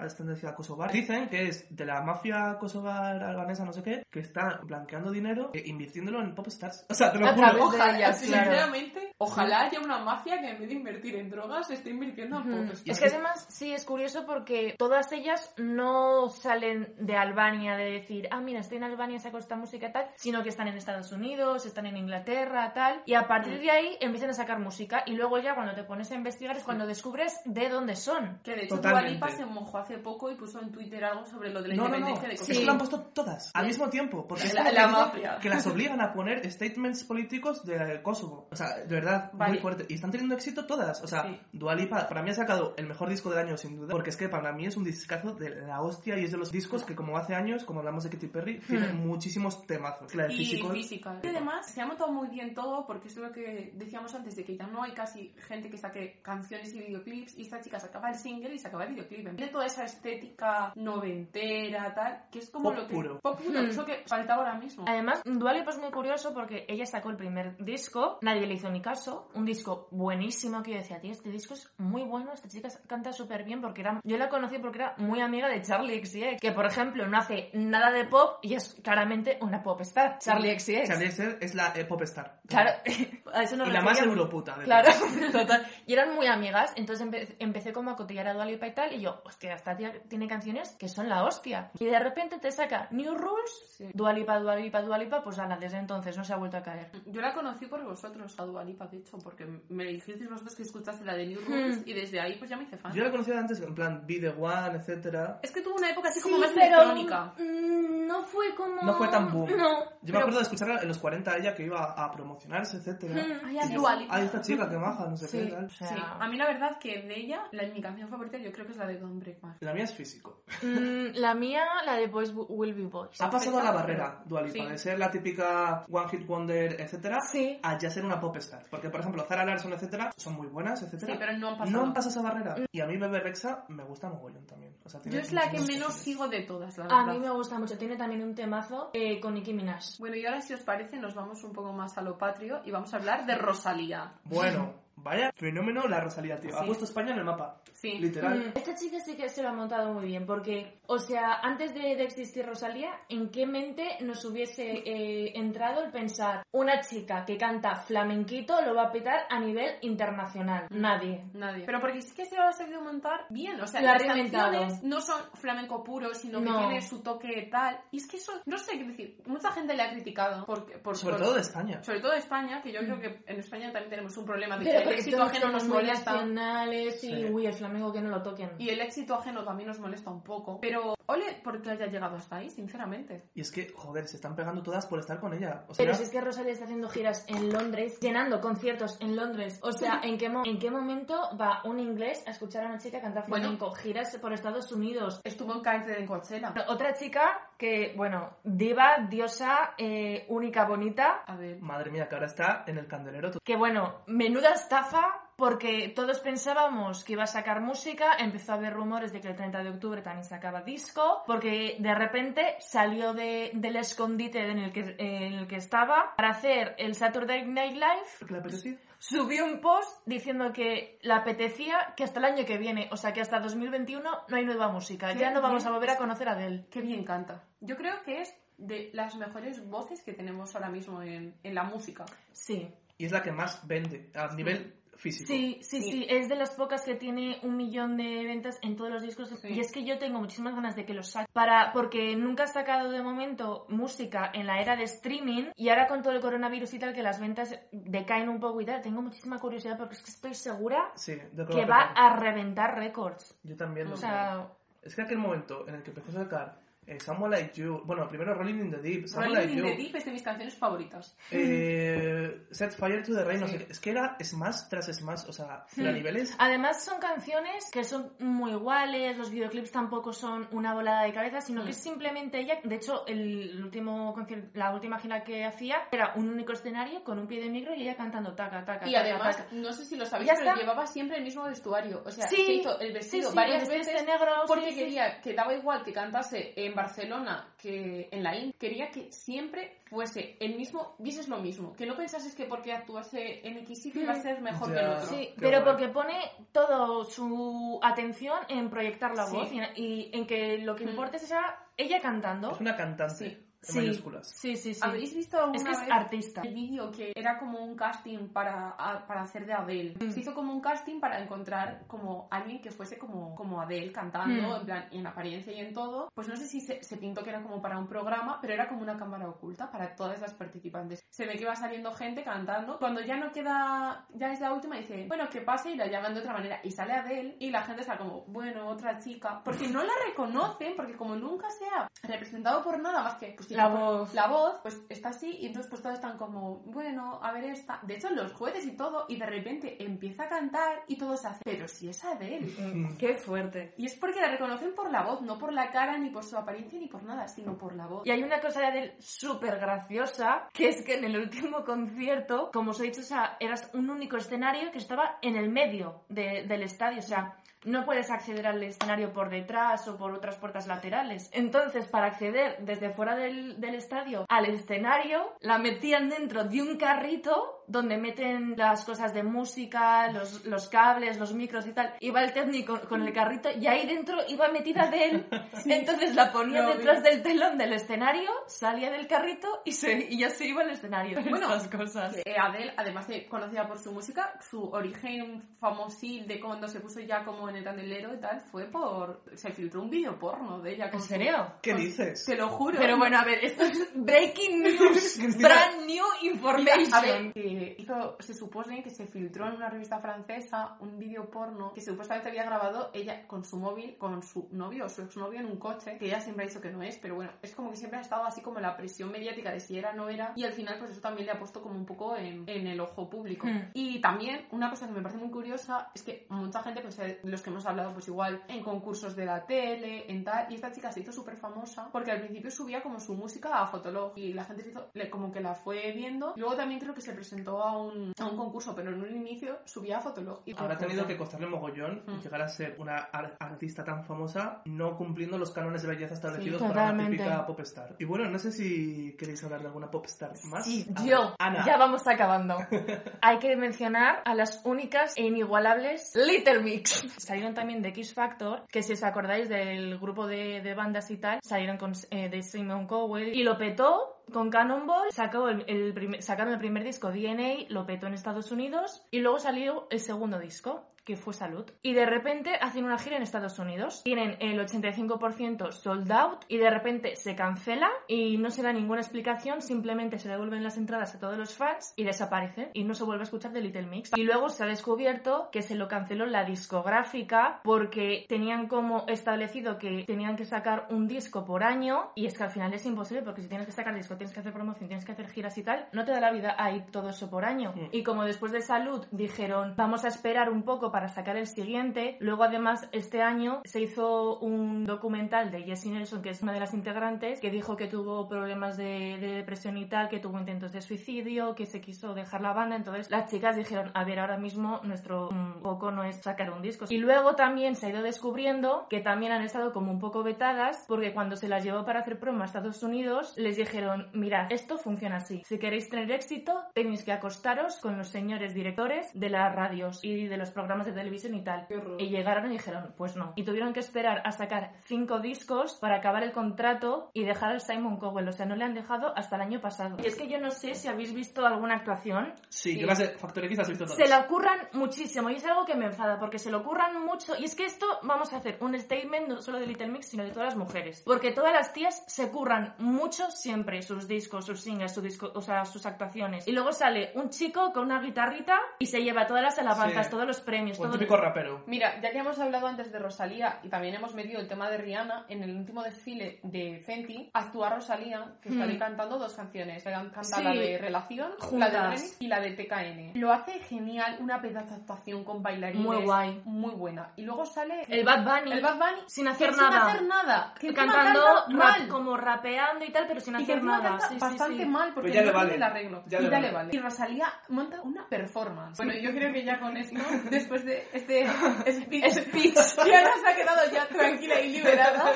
C: ascendencia kosovar. Dicen que es de la mafia kosovar albanesa, no sé qué, que está blanqueando dinero e invirtiéndolo en pop stars. O sea, te lo juro.
D: Ojalá,
A: ellas, claro.
D: sinceramente, ojalá haya una mafia que en vez de invertir en drogas esté invirtiendo en
A: Ujú.
D: pop.
A: Es que además sí es curioso porque todas ellas no salen de Albania de decir, ah, mira, estoy en Albania, saco esta música y tal, sino que están en Estados Unidos, están en Inglaterra, tal, y a partir de ahí empiezan a sacar música y luego ya cuando te pones a investigar es cuando descubres de dónde son.
D: Que de hecho
C: Totalmente.
D: Dua Lipa se mojó hace poco y puso en Twitter algo sobre lo de la
C: No, no, no.
D: independencia de
C: Es
D: Kosovo.
C: que lo han puesto todas al
D: Sí.
C: mismo tiempo. Porque
D: La-
C: es
D: la- la mafia.
C: Que las obligan a poner statements políticos de Kosovo. O sea, de verdad,
D: Vale.
C: muy fuerte. Y están teniendo éxito todas. O sea,
D: Sí.
C: Dua Lipa para mí ha sacado el mejor disco del año sin duda. Porque es que para mí es un discazo de la hostia y es de los discos que como hace años, como hablamos de Katy Perry, tiene
A: Hmm.
C: muchísimos temazos. La de
D: y
C: Physical.
D: física. Y además se ha montado muy bien todo porque es lo que decíamos antes de que ya no hay casi gente que saque canciones y videoclips y esta chica sacaba el single y sacaba el videoclip. Tiene toda esa estética noventera, tal, que es como
C: Pop
D: lo que...
C: puro.
D: Pop puro,
A: Hmm.
D: es lo que falta ahora mismo.
A: Además, Dua Lipa es muy curioso porque ella sacó el primer disco, nadie le hizo ni caso, un disco buenísimo que yo decía, tío, este disco es muy bueno, esta chica canta súper bien porque era, yo la conocí porque era muy amiga de Charlie XCX, que por ejemplo no hace nada de pop y es claramente una pop star, Charlie XCX.
C: Charlie XCX es la eh, pop star.
A: Claro, a eso nos
C: Y la más europuta. de
A: Claro, total. Y eran muy amigas, entonces empe- empecé como a cotillar a Dua Lipa y tal, y yo, hostia, esta tía tiene canciones que son la hostia. Y de repente te saca New Rules,
D: Sí.
A: Dua Lipa, Dua Lipa, Dua Lipa, pues ala, desde entonces no se ha vuelto a caer.
D: Yo la conocí por vosotros, a Dua Lipa, de hecho, porque me dijisteis vosotros que escuchaste la de New Rules y desde ahí pues ya me hice fan.
C: Yo la conocía antes, en plan, Be The One, etcétera.
D: Es que tuvo una época así
A: Sí,
D: como más
A: pero
D: electrónica.
A: mm, no fue como...
C: No fue tan boom.
A: No.
C: Yo me
A: pero-
C: acuerdo de escucharla en los 40 a ella que iba a promocionarse, etcétera.
A: Mm,
D: Ay, a.
C: Ay, esta chica, que maja, no sé
A: Sí,
C: qué tal.
A: o sea,
D: Sí, a mí la verdad que de ella, la, mi canción favorita yo creo que es la de Don't Break My Heart.
C: La mía es físico.
A: mm, la mía, la de Boys Will Be Boys.
C: Ha pasado a la barrera, Dua Lipa,
D: Sí.
C: de ser la típica One Hit Wonder, etcétera,
A: Sí.
C: a ya ser una pop star. Porque, por ejemplo, Zara Larson, etcétera, son muy buenas, etcétera.
D: Sí, pero no han pasado.
C: No han pasado esa barrera. Y a mí Bebe Rexa me gusta mogollón también. O sea, tiene
D: Yo es la que menos
C: cosas.
D: sigo de todas, la
A: A
D: verdad.
A: mí me gusta mucho. Tiene también un temazo eh, con Nicki Minaj.
D: Bueno, y ahora si os parece nos vamos un poco más a lo patrio y vamos a hablar de Rosalía.
C: Bueno, vaya fenómeno la Rosalía, tío. Ha puesto España en el mapa.
D: Sí.
C: Literal.
A: Mm, Esta chica sí que se lo ha montado muy bien, porque, o sea, antes de, de existir Rosalía, ¿en qué mente nos hubiese eh, entrado el pensar una chica que canta flamenquito lo va a petar a nivel internacional? Nadie.
D: Nadie. Pero porque sí que se lo ha sabido montar bien. O sea,
A: Lo ha
D: las canciones no son flamenco puro, sino que tiene su toque tal. Y es que eso, no sé qué decir. Mucha gente le ha criticado. Por, por,
C: Sobre
D: por-
C: todo de España.
D: Sobre todo de España, que yo creo que en España también tenemos un problema de el éxito ajeno nos molesta.
A: nacionales y,
C: Sí.
A: uy, el flamenco que no lo toquen.
D: Y el éxito ajeno también nos molesta un poco. Pero, ole, porque haya llegado hasta ahí, sinceramente.
C: Y es que, joder, se están pegando todas por estar con ella. O sea,
A: Pero si es que Rosalía está haciendo giras en Londres, llenando conciertos en Londres. O sea, ¿en qué, mo- ¿en qué momento va un inglés a escuchar a una chica cantar
D: Bueno.
A: flamenco? Giras por Estados Unidos.
D: Estuvo en Cáceres en Coachella.
A: Otra chica que, bueno, diva, diosa, eh, única, bonita.
D: A ver.
C: madre mía, que ahora está en el candelero.
A: Que, bueno, menuda estafa. Porque todos pensábamos que iba a sacar música, empezó a haber rumores de que el 30 de octubre también sacaba disco, porque de repente salió de- del escondite en el, que, en el que estaba para hacer el Saturday Night Live
C: ¿Qué le apetecía?
A: subió un post diciendo que le apetecía que hasta el año que viene, o sea que hasta 2021 no hay nueva música.
D: Qué
A: Ya no vamos
D: bien.
A: a volver a conocer a Adele.
D: Qué bien canta. Yo creo que es de las mejores voces que tenemos ahora mismo en, en la música.
A: Sí.
C: Y es la que más vende a nivel físico.
A: Sí, sí,
D: Sí.
A: sí, es de las pocas que tiene un millón de ventas en todos los discos.
D: Sí.
A: Y es que yo tengo muchísimas ganas de que los saque. Para, porque nunca ha sacado de momento música en la era de streaming. Y ahora con todo el coronavirus y tal, que las ventas decaen un poco y tal, tengo muchísima curiosidad porque es que estoy segura
C: Sí, de
A: que va a reventar récords.
C: Yo también lo
A: O
C: creo.
A: sea,
C: Es que aquel momento en el que empezó a sacar eh, Someone Like You, bueno, primero Rolling in the Deep, Someone
D: Rolling
C: Like
D: in
C: You,
D: the Deep es de mis canciones favoritas.
C: eh, Set Fire to the Rain, no
D: Sí.
C: sé. Es que era Smash tras Smash, o sea,
A: Hmm.
C: a niveles...
A: Además son canciones que son muy iguales, los videoclips tampoco son una volada de cabeza, sino que
D: Mm.
A: es simplemente ella, de hecho el último la última gira que hacía era un único escenario con un pie de micro y ella cantando taca, taca,
D: Y
A: taca,
D: además,
A: taca.
D: no sé si lo sabéis,
A: Ya
D: pero
A: está.
D: llevaba siempre el mismo vestuario. O sea,
A: Sí,
D: se hizo el
A: Sí,
D: vestido
A: sí,
D: varias
A: el vestido
D: veces
A: este negro,
D: porque
A: sí, sí.
D: quería que daba igual que cantase en Barcelona que en la India. Quería que siempre fuese el mismo, vieses lo mismo. Que no pensases que porque actuase en X sitio iba a ser mejor que
C: Ya.
D: otro.
A: Sí,
C: Qué
A: pero
C: guay.
A: porque pone todo su atención en proyectar la
D: Sí.
A: voz y, y en que lo que
D: Mm.
A: importa es esa, ella cantando.
C: Es una cantante,
D: Sí.
C: En
A: Sí,
C: mayúsculas.
A: sí, sí, sí.
D: ¿Habéis visto alguna
A: Es que es
D: vez
A: artista.
D: el vídeo que era como un casting para, a- para hacer de Adele?
A: Mm.
D: Se hizo como un casting para encontrar como alguien que fuese como, como Adele cantando,
A: Mm.
D: en plan, en apariencia y en todo. Pues no sé si se, se pintó que era como para un programa, pero era como una cámara oculta para todas las participantes. Se ve que va saliendo gente cantando. Cuando ya no queda, ya es la última, dice, bueno, que pase y la llaman de otra manera. Y sale Adele y la gente está como, bueno, otra chica. Porque no la reconocen, porque como nunca se ha representado por nada más que pues,
A: La
D: por-
A: voz.
D: la voz, pues está así y entonces pues todos están como, bueno, a ver esta. De hecho, los jueces y todo, y de repente empieza a cantar y todos hacen, pero si es Adele.
A: Mm, Qué fuerte.
D: Y es porque la reconocen por la voz, no por la cara, ni por su apariencia, ni por nada, sino por la voz.
A: Y hay una cosa de Adele súper graciosa, que es que en el último concierto, como os he dicho, o sea, eras un único escenario que estaba en el medio de- del estadio, o sea, no puedes acceder al escenario por detrás o por otras puertas laterales. Entonces, para acceder desde fuera del, del estadio al escenario, la metían dentro de un carrito donde meten las cosas de música, los, los cables, los micros y tal. Iba el técnico con el carrito y ahí dentro iba metida de él. Entonces la ponía
D: vi.
A: detrás del telón del escenario, salía del carrito y, se, y ya se iba al escenario.
D: Bueno,
A: Estas cosas.
D: Eh, Adele, además de conocida por su música, su origen famosil de cuando se puso ya como en el candelero y tal, fue por... Se filtró un vídeo porno de ella.
A: ¿En
D: con su-
A: serio?
C: ¿Qué dices?
D: Te lo juro.
A: Pero bueno, a ver, esto es breaking news, brand new
D: Mira,
A: information.
D: a ver, que hizo, se supone que se filtró en una revista francesa un vídeo porno que supuestamente había grabado ella con su móvil, con su novio o su exnovio en un coche, que ella siempre ha dicho que no es, pero bueno, es como que siempre ha estado así como la presión mediática de si era o no era, y al final pues eso también le ha puesto como un poco en, en el ojo público.
A: Hmm.
D: Y también una cosa que me parece muy curiosa es que mucha gente, pues eh, los que hemos hablado pues igual en concursos de la tele, en tal, y esta chica se hizo súper famosa porque al principio subía como su música a Fotolog y la gente se hizo, como que la fue viendo. Luego también creo que se presentó presentó a un, a un concurso, pero en un inicio subía a Fotolog. Y
C: Habrá tenido que costarle mogollón
D: Mm.
C: llegar a ser una ar- artista tan famosa no cumpliendo los cánones de belleza establecidos
A: Sí,
C: para una típica popstar. Y bueno, no sé si queréis hablar de alguna popstar más.
A: Sí,
C: A ver,
A: yo.
C: Ana.
A: Ya vamos acabando. Hay que mencionar a las únicas e inigualables Little Mix. Salieron también de X Factor, que si os acordáis del grupo de, de bandas y tal, salieron con, eh, de Simon Cowell y lo petó con Cannonball, sacó el, primer- sacaron el primer disco DNA, lo petó en Estados Unidos y luego salió el segundo disco que fue Salud. Y de repente hacen una gira en Estados Unidos. Tienen el 85% sold out y de repente se cancela y no se da ninguna explicación, simplemente se devuelven las entradas a todos los fans y desaparecen y no se vuelve a escuchar de Little Mix. Y luego se ha descubierto que se lo canceló la discográfica porque tenían como establecido que tenían que sacar un disco por año y es que al final es imposible porque si tienes que sacar disco, tienes que hacer promoción, tienes que hacer giras y tal, no te da la vida a ir todo eso por año.
C: Mm.
A: Y como después de Salud dijeron, vamos a esperar un poco para sacar el siguiente, luego además este año se hizo un documental de Jessie Nelson, que es una de las integrantes, que dijo que tuvo problemas de, de depresión y tal, que tuvo intentos de suicidio, que se quiso dejar la banda, entonces las chicas dijeron, a ver, ahora mismo nuestro mm, foco no es sacar un disco. Y luego también se ha ido descubriendo que también han estado como un poco vetadas, porque cuando se las llevó para hacer promo a Estados Unidos, les dijeron, mirad, esto funciona así. Si queréis tener éxito, tenéis que acostaros con los señores directores de las radios y de los programas de televisión y tal. Y llegaron y dijeron, pues no. Y tuvieron que esperar a sacar cinco discos para acabar el contrato y dejar al Simon Cowell. O sea, no le han dejado hasta el año pasado. Y es que yo no sé si habéis visto alguna actuación.
C: Sí,
D: Sí.
C: yo las de Factor X has visto todas.
A: Se lo curran muchísimo y es algo que me enfada porque se lo curran mucho. Y es que esto vamos a hacer un statement no solo de Little Mix, sino de todas las mujeres. Porque todas las tías se curran mucho siempre sus discos, sus singles, su disco, o sea, sus actuaciones. Y luego sale un chico con una guitarrita y se lleva todas las alabanzas,
C: Sí.
A: todos los premios,
C: Un
A: todo
C: típico rapero.
D: Mira, ya que hemos hablado antes de Rosalía y también hemos metido el tema de Rihanna, en el último desfile de Fenty actúa Rosalía, que está
A: Hmm.
D: ahí cantando dos canciones. Canta
A: Sí.
D: la de Relación, la
A: Juntas.
D: de Remix y la de TKN. Lo hace genial, una pedazo de actuación con bailarines.
A: Muy guay.
D: Muy buena. Y luego sale...
A: El Bad Bunny.
D: El Bad Bunny
A: Sin hacer
D: que
A: nada.
D: Sin hacer nada. Que
A: cantando
D: canta
A: rap-
D: mal.
A: como rapeando y tal, pero sin
D: Y que
A: hacer
D: encima
A: nada.
D: canta
A: Sí,
D: bastante
A: sí.
D: mal porque
C: Pero ya
D: no
C: le vale.
D: el arreglo.
C: Ya
D: y
C: le
D: ya
C: vale.
D: le vale. Y Rosalía monta una performance. Bueno, yo creo que ya con esto, después este speech,
A: Speech.
D: ya nos ha quedado ya tranquila y liberada.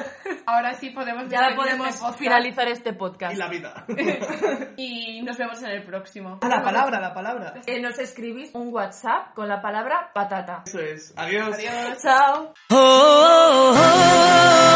D: Ahora sí podemos
A: Ya podemos
D: este
A: finalizar este podcast.
C: Y la vida.
D: Y nos vemos en el próximo.
C: A la palabra, la palabra.
A: Eh, nos escribís un WhatsApp con la palabra patata.
C: Eso es. Adiós.
D: Adiós.
A: Chao.
E: oh, oh, oh.